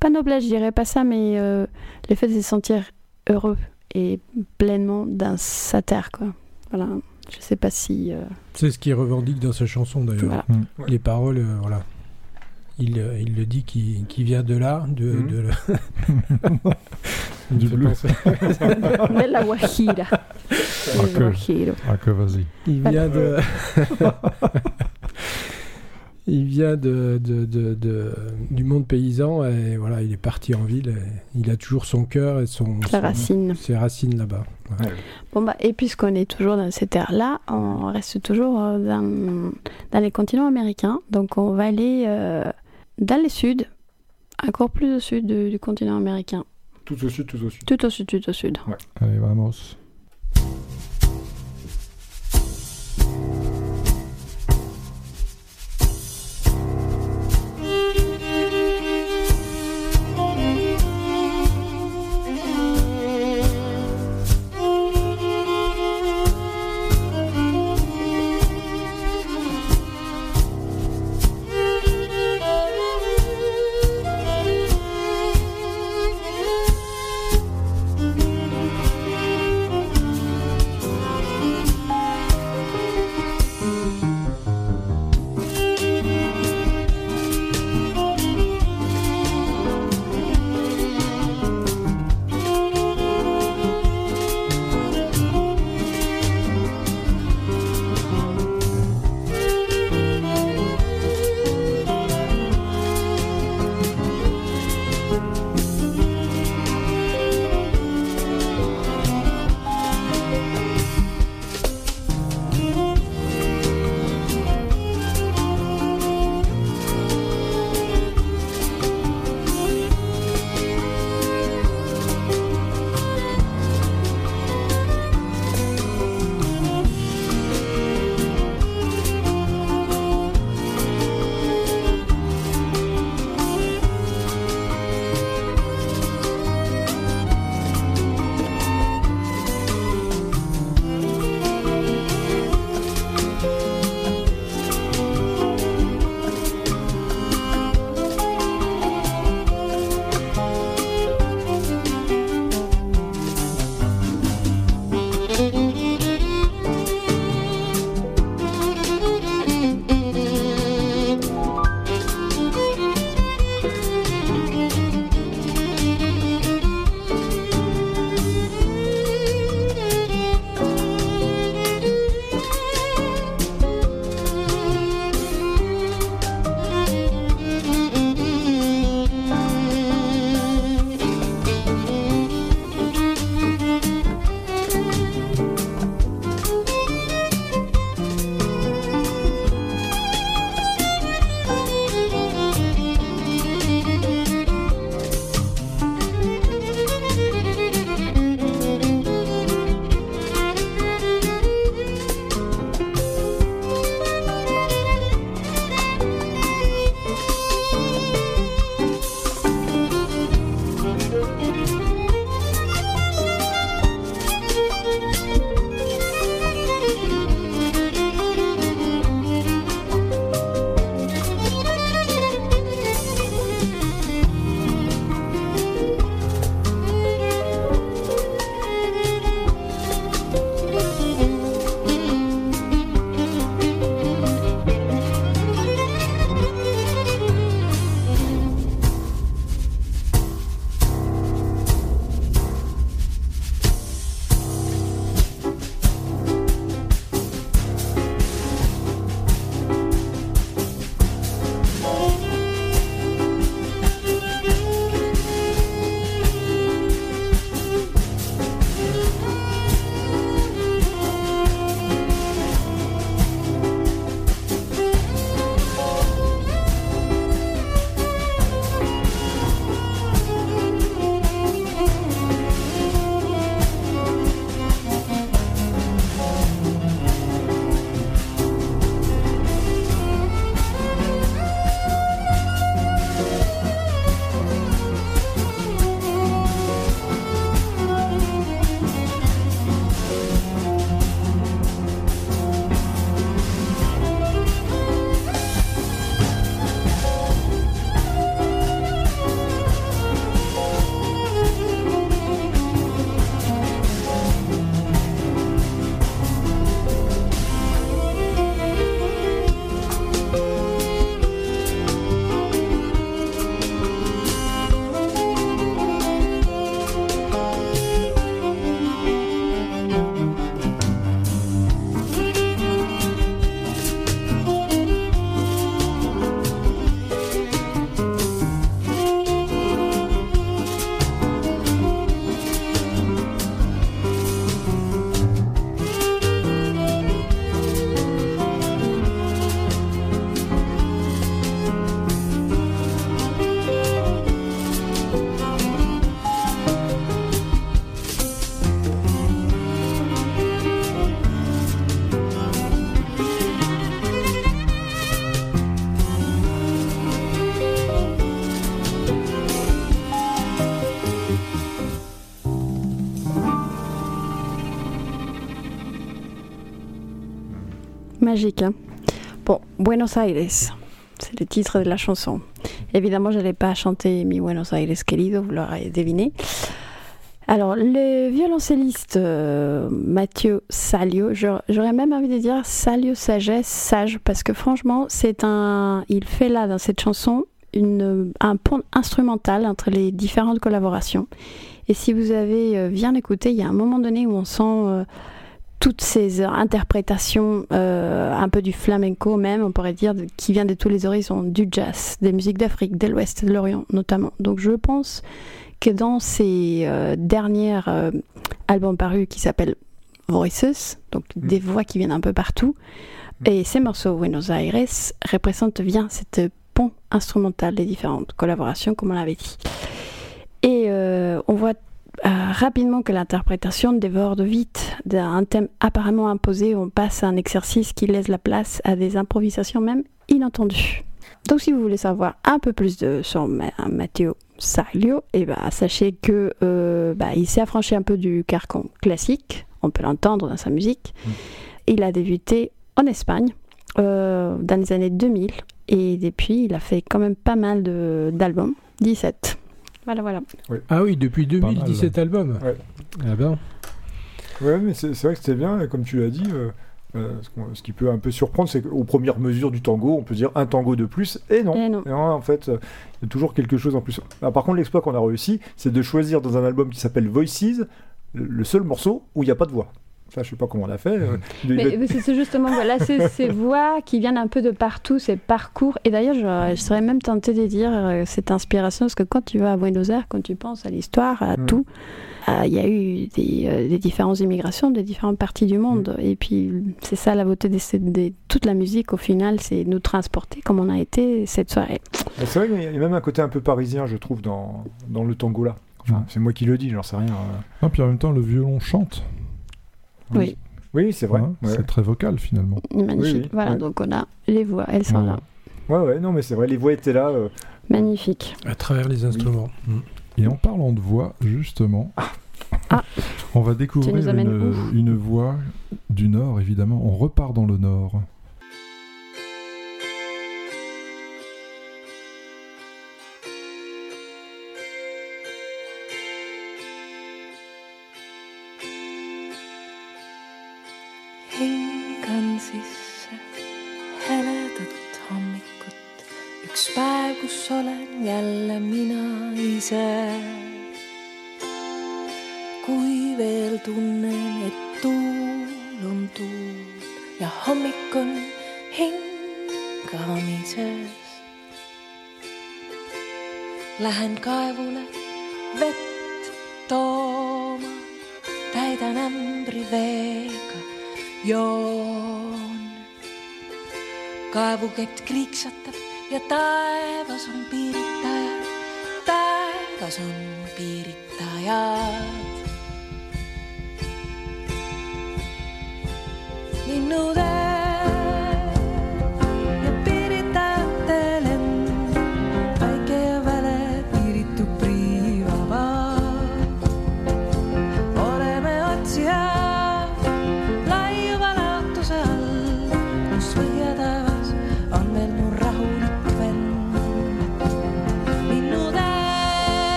Pas noblesse, je dirais pas ça, mais euh, le fait de se sentir heureux et pleinement dans sa terre, quoi. Voilà. Je sais pas si. euh,
C'est ce qu'il revendique dans sa chanson d'ailleurs.
voilà.
Les paroles, euh, voilà. Il, euh, il le dit qu'il qu'il vient de là, de,
Mhm.
de le-
Du
penser-
De la Guajira.
Ah,
El
que-
Guajiro.
Ah que vas-y.
Il vient de. il vient de, de- de- de- du monde paysan et voilà, il est parti en ville. et il a toujours son cœur et son,
Sa
son-
racine.
ses racines là-bas. Ouais.
Ouais.
Bon, bah, et puisqu'on est toujours dans cette ère-là, on reste toujours euh, dans, dans les continents américains. Donc, on va aller euh, dans le sud, encore plus au sud du, du continent américain.
Tout au sud, tout au sud.
Tout au sud, tout au sud.
Allez, vamos.
Magique. Bon, Buenos Aires, c'est le titre de la chanson. Évidemment, je n'allais pas chanter Mi Buenos Aires querido, vous l'aurez deviné. Alors, le violoncelliste euh, Mathieu Salio, j'aurais même envie de dire Salio Sagesse, sage, parce que franchement, c'est un. Il fait là, dans cette chanson, un pont instrumental entre les différentes collaborations. Et si vous avez euh, bien écouté, il y a un moment donné où on sent euh, toutes ces euh, interprétations, euh, un peu du flamenco même, on pourrait dire, qui vient de tous les horizons, du jazz, des musiques d'Afrique, de l'Ouest, de l'Orient notamment. Donc je pense que dans ces euh, derniers euh, albums parus qui s'appellent Voices, donc des voix qui viennent un peu partout, et ces morceaux Buenos Aires représentent bien cette pont instrumental des différentes collaborations, comme on l'avait dit. Et on voit euh, rapidement que l'interprétation déborde vite d'un thème apparemment imposé. On passe à un exercice qui laisse la place à des improvisations même inattendues. Donc si vous voulez savoir un peu plus de sur Ma- Matteo Saglio, et ben, sachez que euh, bah, il s'est affranchi un peu du carcan classique. On peut l'entendre dans sa musique. Il a débuté en Espagne euh, dans les années 2000 et depuis il a fait quand même pas mal de- d'albums, 17. Voilà, voilà.
Ah oui, depuis
Pas mal,
2017 albums.
Ouais.
Ah ben.
Ouais, mais c'est vrai que c'était bien, comme tu l'as dit. euh, euh, ce, qui peut un peu surprendre, c'est qu'aux premières mesures du tango, on peut dire un tango de plus, et non.
Et non.
en fait, euh, il y a toujours quelque chose en plus. Ah, par contre, l'exploit qu'on a réussi, c'est de choisir dans un album qui s'appelle Voices, le, le seul morceau où il n'y a pas de voix. Ça, je sais pas comment on a fait. euh,
Mais, c'est justement voilà, c'est ces voix qui viennent un peu de partout, ces parcours. Et d'ailleurs, je, je serais même tentée de dire euh, cette inspiration, parce que quand tu vas à Buenos Aires, quand tu penses à l'histoire, à
Mm.
tout, euh, il y a eu des, euh, des différentes immigrations des différentes parties du monde. Et puis, c'est ça la beauté de, toute la musique, au final, c'est nous transporter comme on a été cette soirée.
C'est vrai qu'il y a même un côté un peu parisien, je trouve, dans, dans le tango là. Enfin, c'est moi qui le dis, j'en sais rien. euh.
Ah, puis en même temps, le violon chante.
Oui.
Oui, c'est vrai. Ouais.
C'est très vocal finalement.
Magnifique.
Oui, oui,
voilà,
ouais.
donc on a les voix, elles sont
Ouais.
là.
Ouais, ouais, non, mais c'est vrai, les voix étaient là. euh,
Magnifique.
À travers les instruments.
Et en parlant de voix, justement,
Ah.
on va découvrir une voix du Nord, évidemment. On repart dans le Nord.
Päev, kus olen jälle mina ise. kui veel tunnen, et tuul on tuul ja hommik on hingamises. Lähen kaevule vett tooma, täidan ämbri veega, joon. kaevukett kriiksatab ja taevas on piiritajad, taevas on piiritajad. linnude ja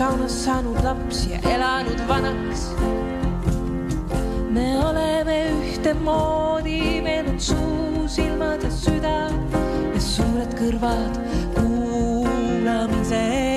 saunas, saanud lapsi ja elanud vanaks. me oleme ühtemoodi, meil on suu, silmad ja süda ja suured kõrvad kuulamiseks.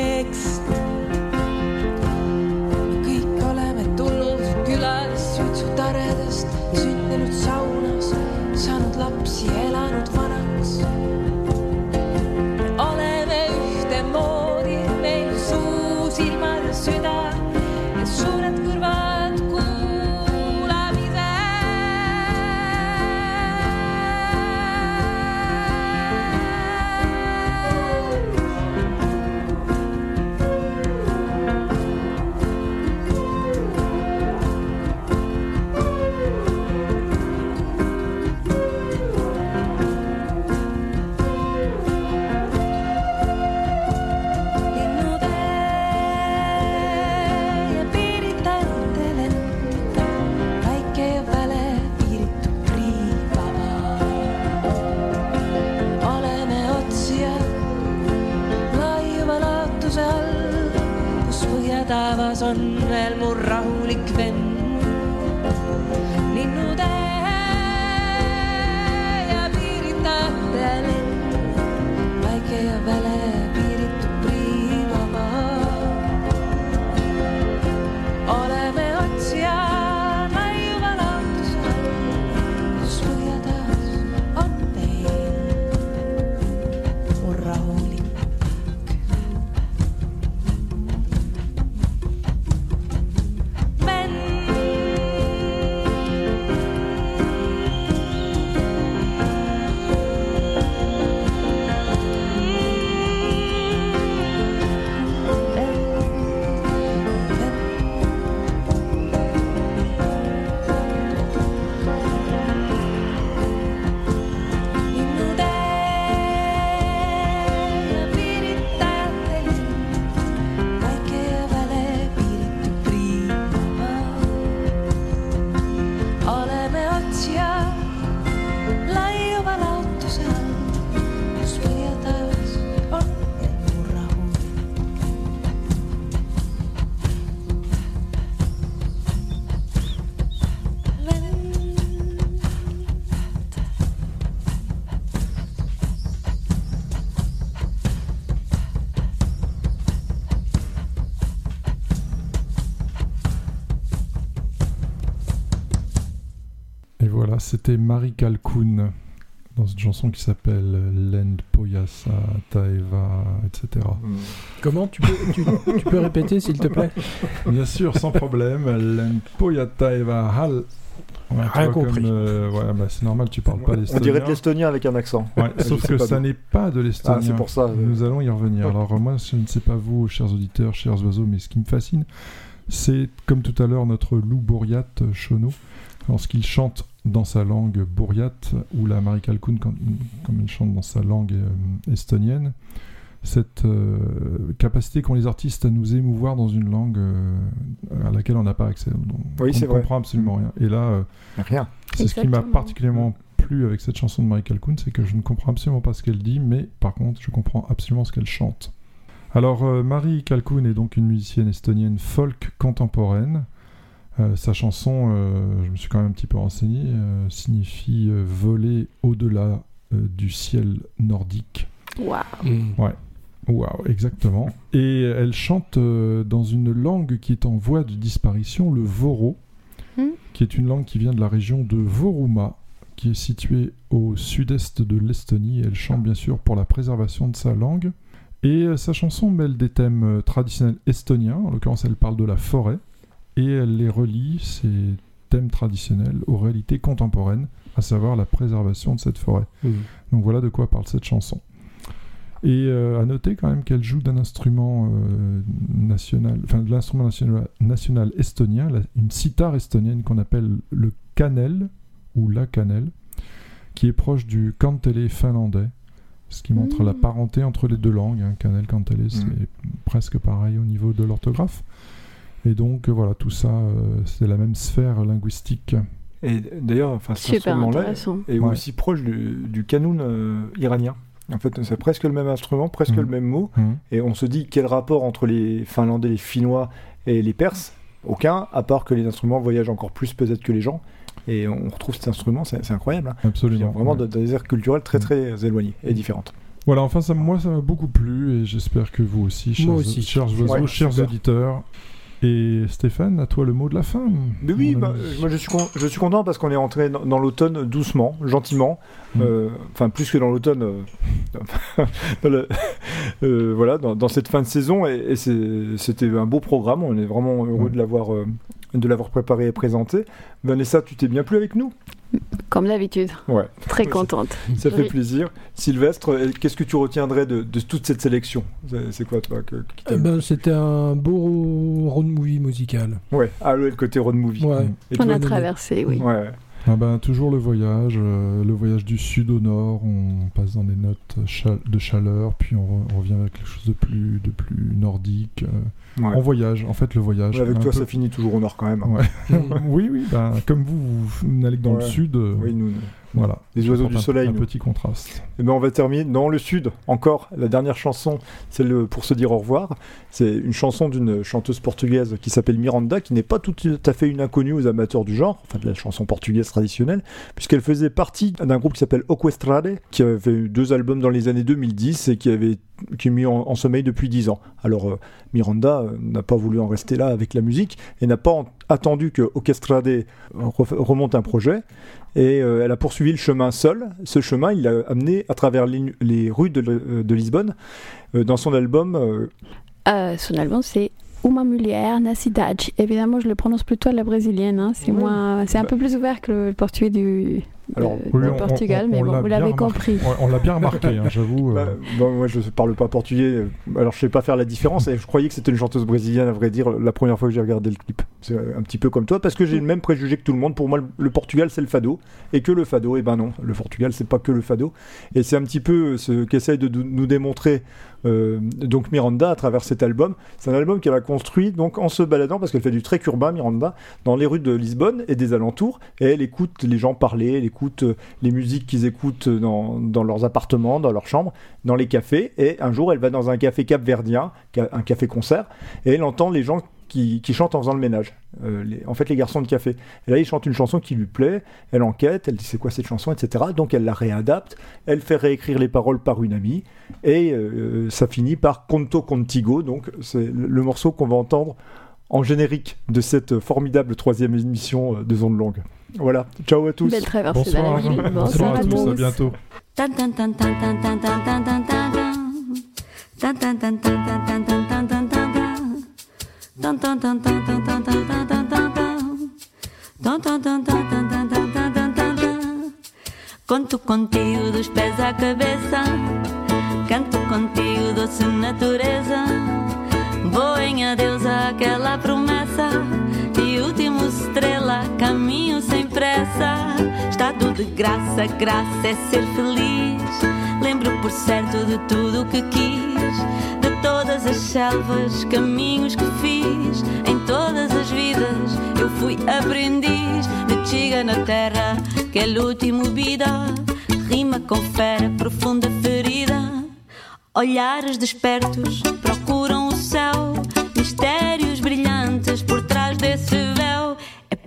C'était Marie Calcoun dans une chanson qui s'appelle Land Poyasa Taeva, etc.
Comment tu peux, tu, tu peux répéter s'il te plaît?
Bien sûr, sans problème. Land Poya Taeva Hal. Ouais,
Rien compris.
comme, euh, ouais, bah, c'est normal, tu parles pas
On
l'estonien.
dirait de l'estonien avec un accent.
Ouais, sauf que ça n'est pas de l'estonien.
Ah, c'est pour ça, euh.
Nous allons y revenir.
Ouais.
Alors, moi, je ne sais pas vous, chers auditeurs, chers oiseaux, mais ce qui me fascine, c'est, comme tout à l'heure, notre loup Bouriat, euh, Chono, lorsqu'il chante dans sa langue Bouriat, ou la Marie Calcoun, quand- comme il chante dans sa langue euh, estonienne, cette euh, capacité qu'ont les artistes à nous émouvoir dans une langue euh, à laquelle on n'a pas accès. Donc,
Oui,
on ne
vrai.
comprend absolument rien. Et là, euh,
Rien.
c'est ce qui m'a particulièrement plu avec cette chanson de Marie Calcoun, c'est que je ne comprends absolument pas ce qu'elle dit, mais par contre, je comprends absolument ce qu'elle chante. Alors, euh, Marie Calcoun est donc une musicienne estonienne folk contemporaine. Euh, sa chanson, euh, je me suis quand même un petit peu renseigné, euh, signifie euh, voler au-delà euh, du ciel nordique.
Waouh.
Ouais. Waouh, exactement. Et elle chante euh, dans une langue qui est en voie de disparition, le voro,
Hmm.
qui est une langue qui vient de la région de Voruma, qui est située au sud-est de l'Estonie. Elle chante bien sûr pour la préservation de sa langue. Et sa chanson mêle des thèmes traditionnels estoniens, en l'occurrence elle parle de la forêt, et elle les relie, ces thèmes traditionnels, aux réalités contemporaines, à savoir la préservation de cette forêt. Donc voilà de quoi parle cette chanson. Et euh, à noter quand même qu'elle joue d'un instrument euh, national, enfin de l'instrument national, national estonien, la- une sitar estonienne qu'on appelle le kanel ou la kanel, qui est proche du kantele finlandais, ce qui montre la parenté entre les deux langues. Hein. Kanel, kantele, c'est
Mm.
presque pareil au niveau de l'orthographe. Et donc euh, voilà, tout ça, euh, c'est la même sphère linguistique.
Et d'ailleurs, enfin, cet
Super
instrument-là
intéressant.
est
Ouais.
aussi proche du, du kanoun euh, iranien. En fait, c'est presque le même instrument, presque
Mhm.
le même mot.
Mhm.
Et on se dit quel rapport entre les Finlandais, les Finnois et les Perses? Aucun, à part que les instruments voyagent encore plus peut-être que les gens. Et on retrouve cet instrument, c'est c'est incroyable. Hein. Il y a
Absolument.
vraiment
ouais.
de- des aires culturelles très
Mhm.
très éloignées et différentes.
Voilà, enfin, ça, moi, ça m'a beaucoup plu et j'espère que vous aussi, chers,
Moi aussi.
chers oiseaux,
Ouais,
chers
super.
auditeurs. Et Stéphane, à toi le mot de la fin.
Mais oui, bah, moi je suis, con- je suis content parce qu'on est entré dans, dans l'automne doucement, gentiment.
Mm.
Euh, Enfin, plus que dans l'automne. euh, dans le- euh, voilà, dans, dans cette fin de saison. Et, c'était un beau programme. On est vraiment heureux
Mm.
de l'avoir de l'avoir préparé et présenté. Vanessa, tu t'es bien plu avec nous?
Comme d'habitude.
Ouais,
Très contente.
ça fait
Oui.
plaisir. Sylvestre, euh, qu'est-ce que tu retiendrais de, de toute cette sélection? C'est quoi, toi que,
Eh ben, C'était un beau road movie musical.
Ouais, ah, le le côté road movie.
Ouais.
Et
On
toi
a traversé, oui.
Ouais,
Ah ben, toujours le voyage, euh, le voyage du sud au nord, on passe dans des notes de chaleur, puis on, re- on revient vers quelque chose de plus, de plus nordique. euh,
Ouais.
On voyage, en fait, le voyage.
Avec toi,
peu-
ça finit toujours au nord quand même.
Ouais. oui, oui, ben, comme vous, vous n'allez que dans le sud. euh,
Oui, nous,
Voilà.
les oiseaux du
un-
soleil.
Un petit contraste.
Eh ben, on va terminer dans le sud. Encore, la dernière chanson, c'est le pour se dire au revoir. C'est une chanson d'une chanteuse portugaise qui s'appelle Miranda, qui n'est pas tout à fait une inconnue aux amateurs du genre, enfin de la chanson portugaise traditionnelle, puisqu'elle faisait partie d'un groupe qui s'appelle Oquestrade, qui avait eu deux albums dans les années 2010 et qui avait qui est mis en, en sommeil depuis 10 ans. Alors euh, Miranda euh, n'a pas voulu en rester là avec la musique et n'a pas en- attendu que Oquestrade euh, remonte un projet et euh, elle a poursuivi le chemin seule. Ce chemin, il l'a amené à travers les, les rues de, euh, de Lisbonne. Euh, dans son album,
son album, c'est Uma Mulher na Cidade. Évidemment, je le prononce plutôt à la brésilienne. hein. C'est moins, c'est un
Bah.
peu plus ouvert que le portugais du,
Alors,
de-
Oui, on-
Portugal,
on-
mais
on
bon,
l'a
vous l'avez compris.
On, on l'a bien remarqué, hein, j'avoue. euh,
bah, bon, moi je parle pas portugais, euh, alors je sais pas faire la différence. Et je croyais que c'était une chanteuse brésilienne, à vrai dire, la première fois que j'ai regardé le clip. C'est euh, un petit peu comme toi, parce que j'ai le même préjugé que tout le monde. Pour moi, le, le Portugal c'est le fado, et que le fado, et ben non, le Portugal c'est pas que le fado. Et c'est un petit peu ce qu'essaye de nous démontrer euh, donc Miranda à travers cet album. C'est un album qu'elle a construit donc en se baladant, parce qu'elle fait du trek urbain, Miranda, dans les rues de Lisbonne et des alentours, et elle écoute les gens parler, elle écoute euh, les musiques qu'ils écoutent dans, dans leurs appartements, dans leurs chambres, dans les cafés, et un jour elle va dans un café capverdien, ca- un café-concert, et elle entend les gens qui, qui chantent en faisant le ménage. Euh, en fait, les garçons de café. Et là, ils chantent une chanson qui lui plaît, elle enquête, elle dit c'est quoi cette chanson, etc. Donc elle la réadapte, elle fait réécrire les paroles par une amie, et euh, ça finit par Conto Contigo, donc c'est le, morceau qu'on va entendre en générique de cette formidable troisième émission euh, de Zone Longue. Voilà, ciao à tous.
Belle traversée de la ville.
Bonsoir, à tous, à bientôt.
Conto contigo dos pés à cabeça, canto contigo doce natureza. Vou em adeus àquela promessa Último estrela, caminho sem pressa. Estado de graça, graça é ser feliz. Lembro por certo de tudo o que quis. De todas as selvas, caminhos que fiz. Em todas as vidas, eu fui aprendiz. De chiga na terra, que é último vida. Rima com fera, profunda ferida. Olhares despertos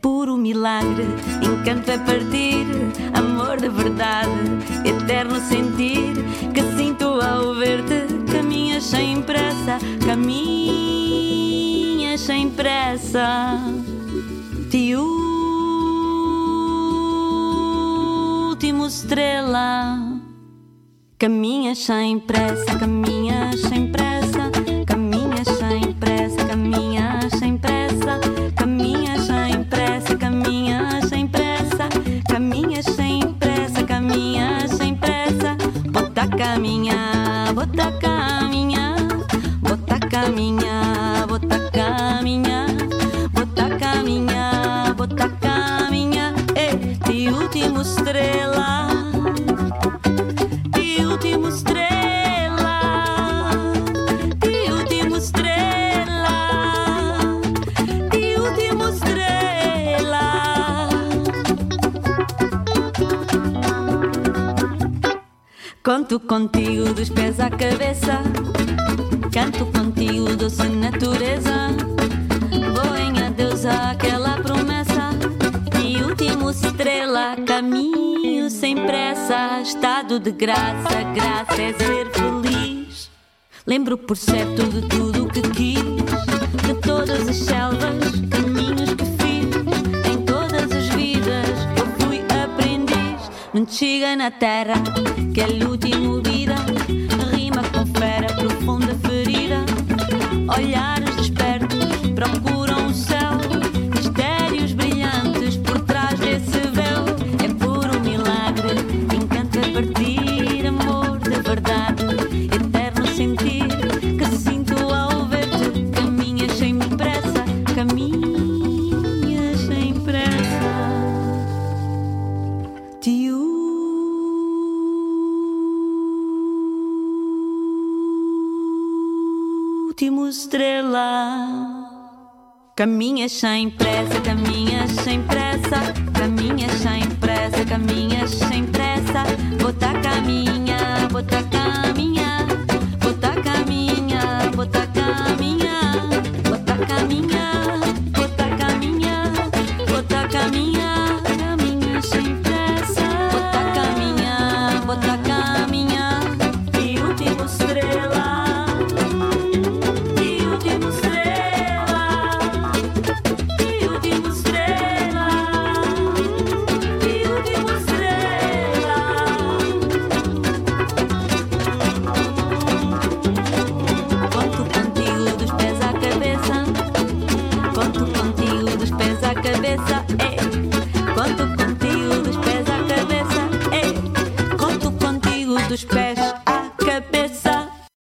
puro milagre, encanto é partir, amor de verdade, eterno sentir que sinto ao ver-te. Caminhas sem pressa, caminhas sem pressa. De último estrela. Caminhas sem pressa, caminhas sem pressa, caminhar, bota Conto contigo dos pés à cabeça, canto contigo doce natureza. Vou em adeus àquela promessa de último estrela, caminho sem pressa, estado de graça, graça é ser feliz. Lembro por certo de tudo o que quis, de todas as selvas, caminhos que fiz, em todas as vidas eu fui aprendiz. Não chega na terra, que é o minha sempre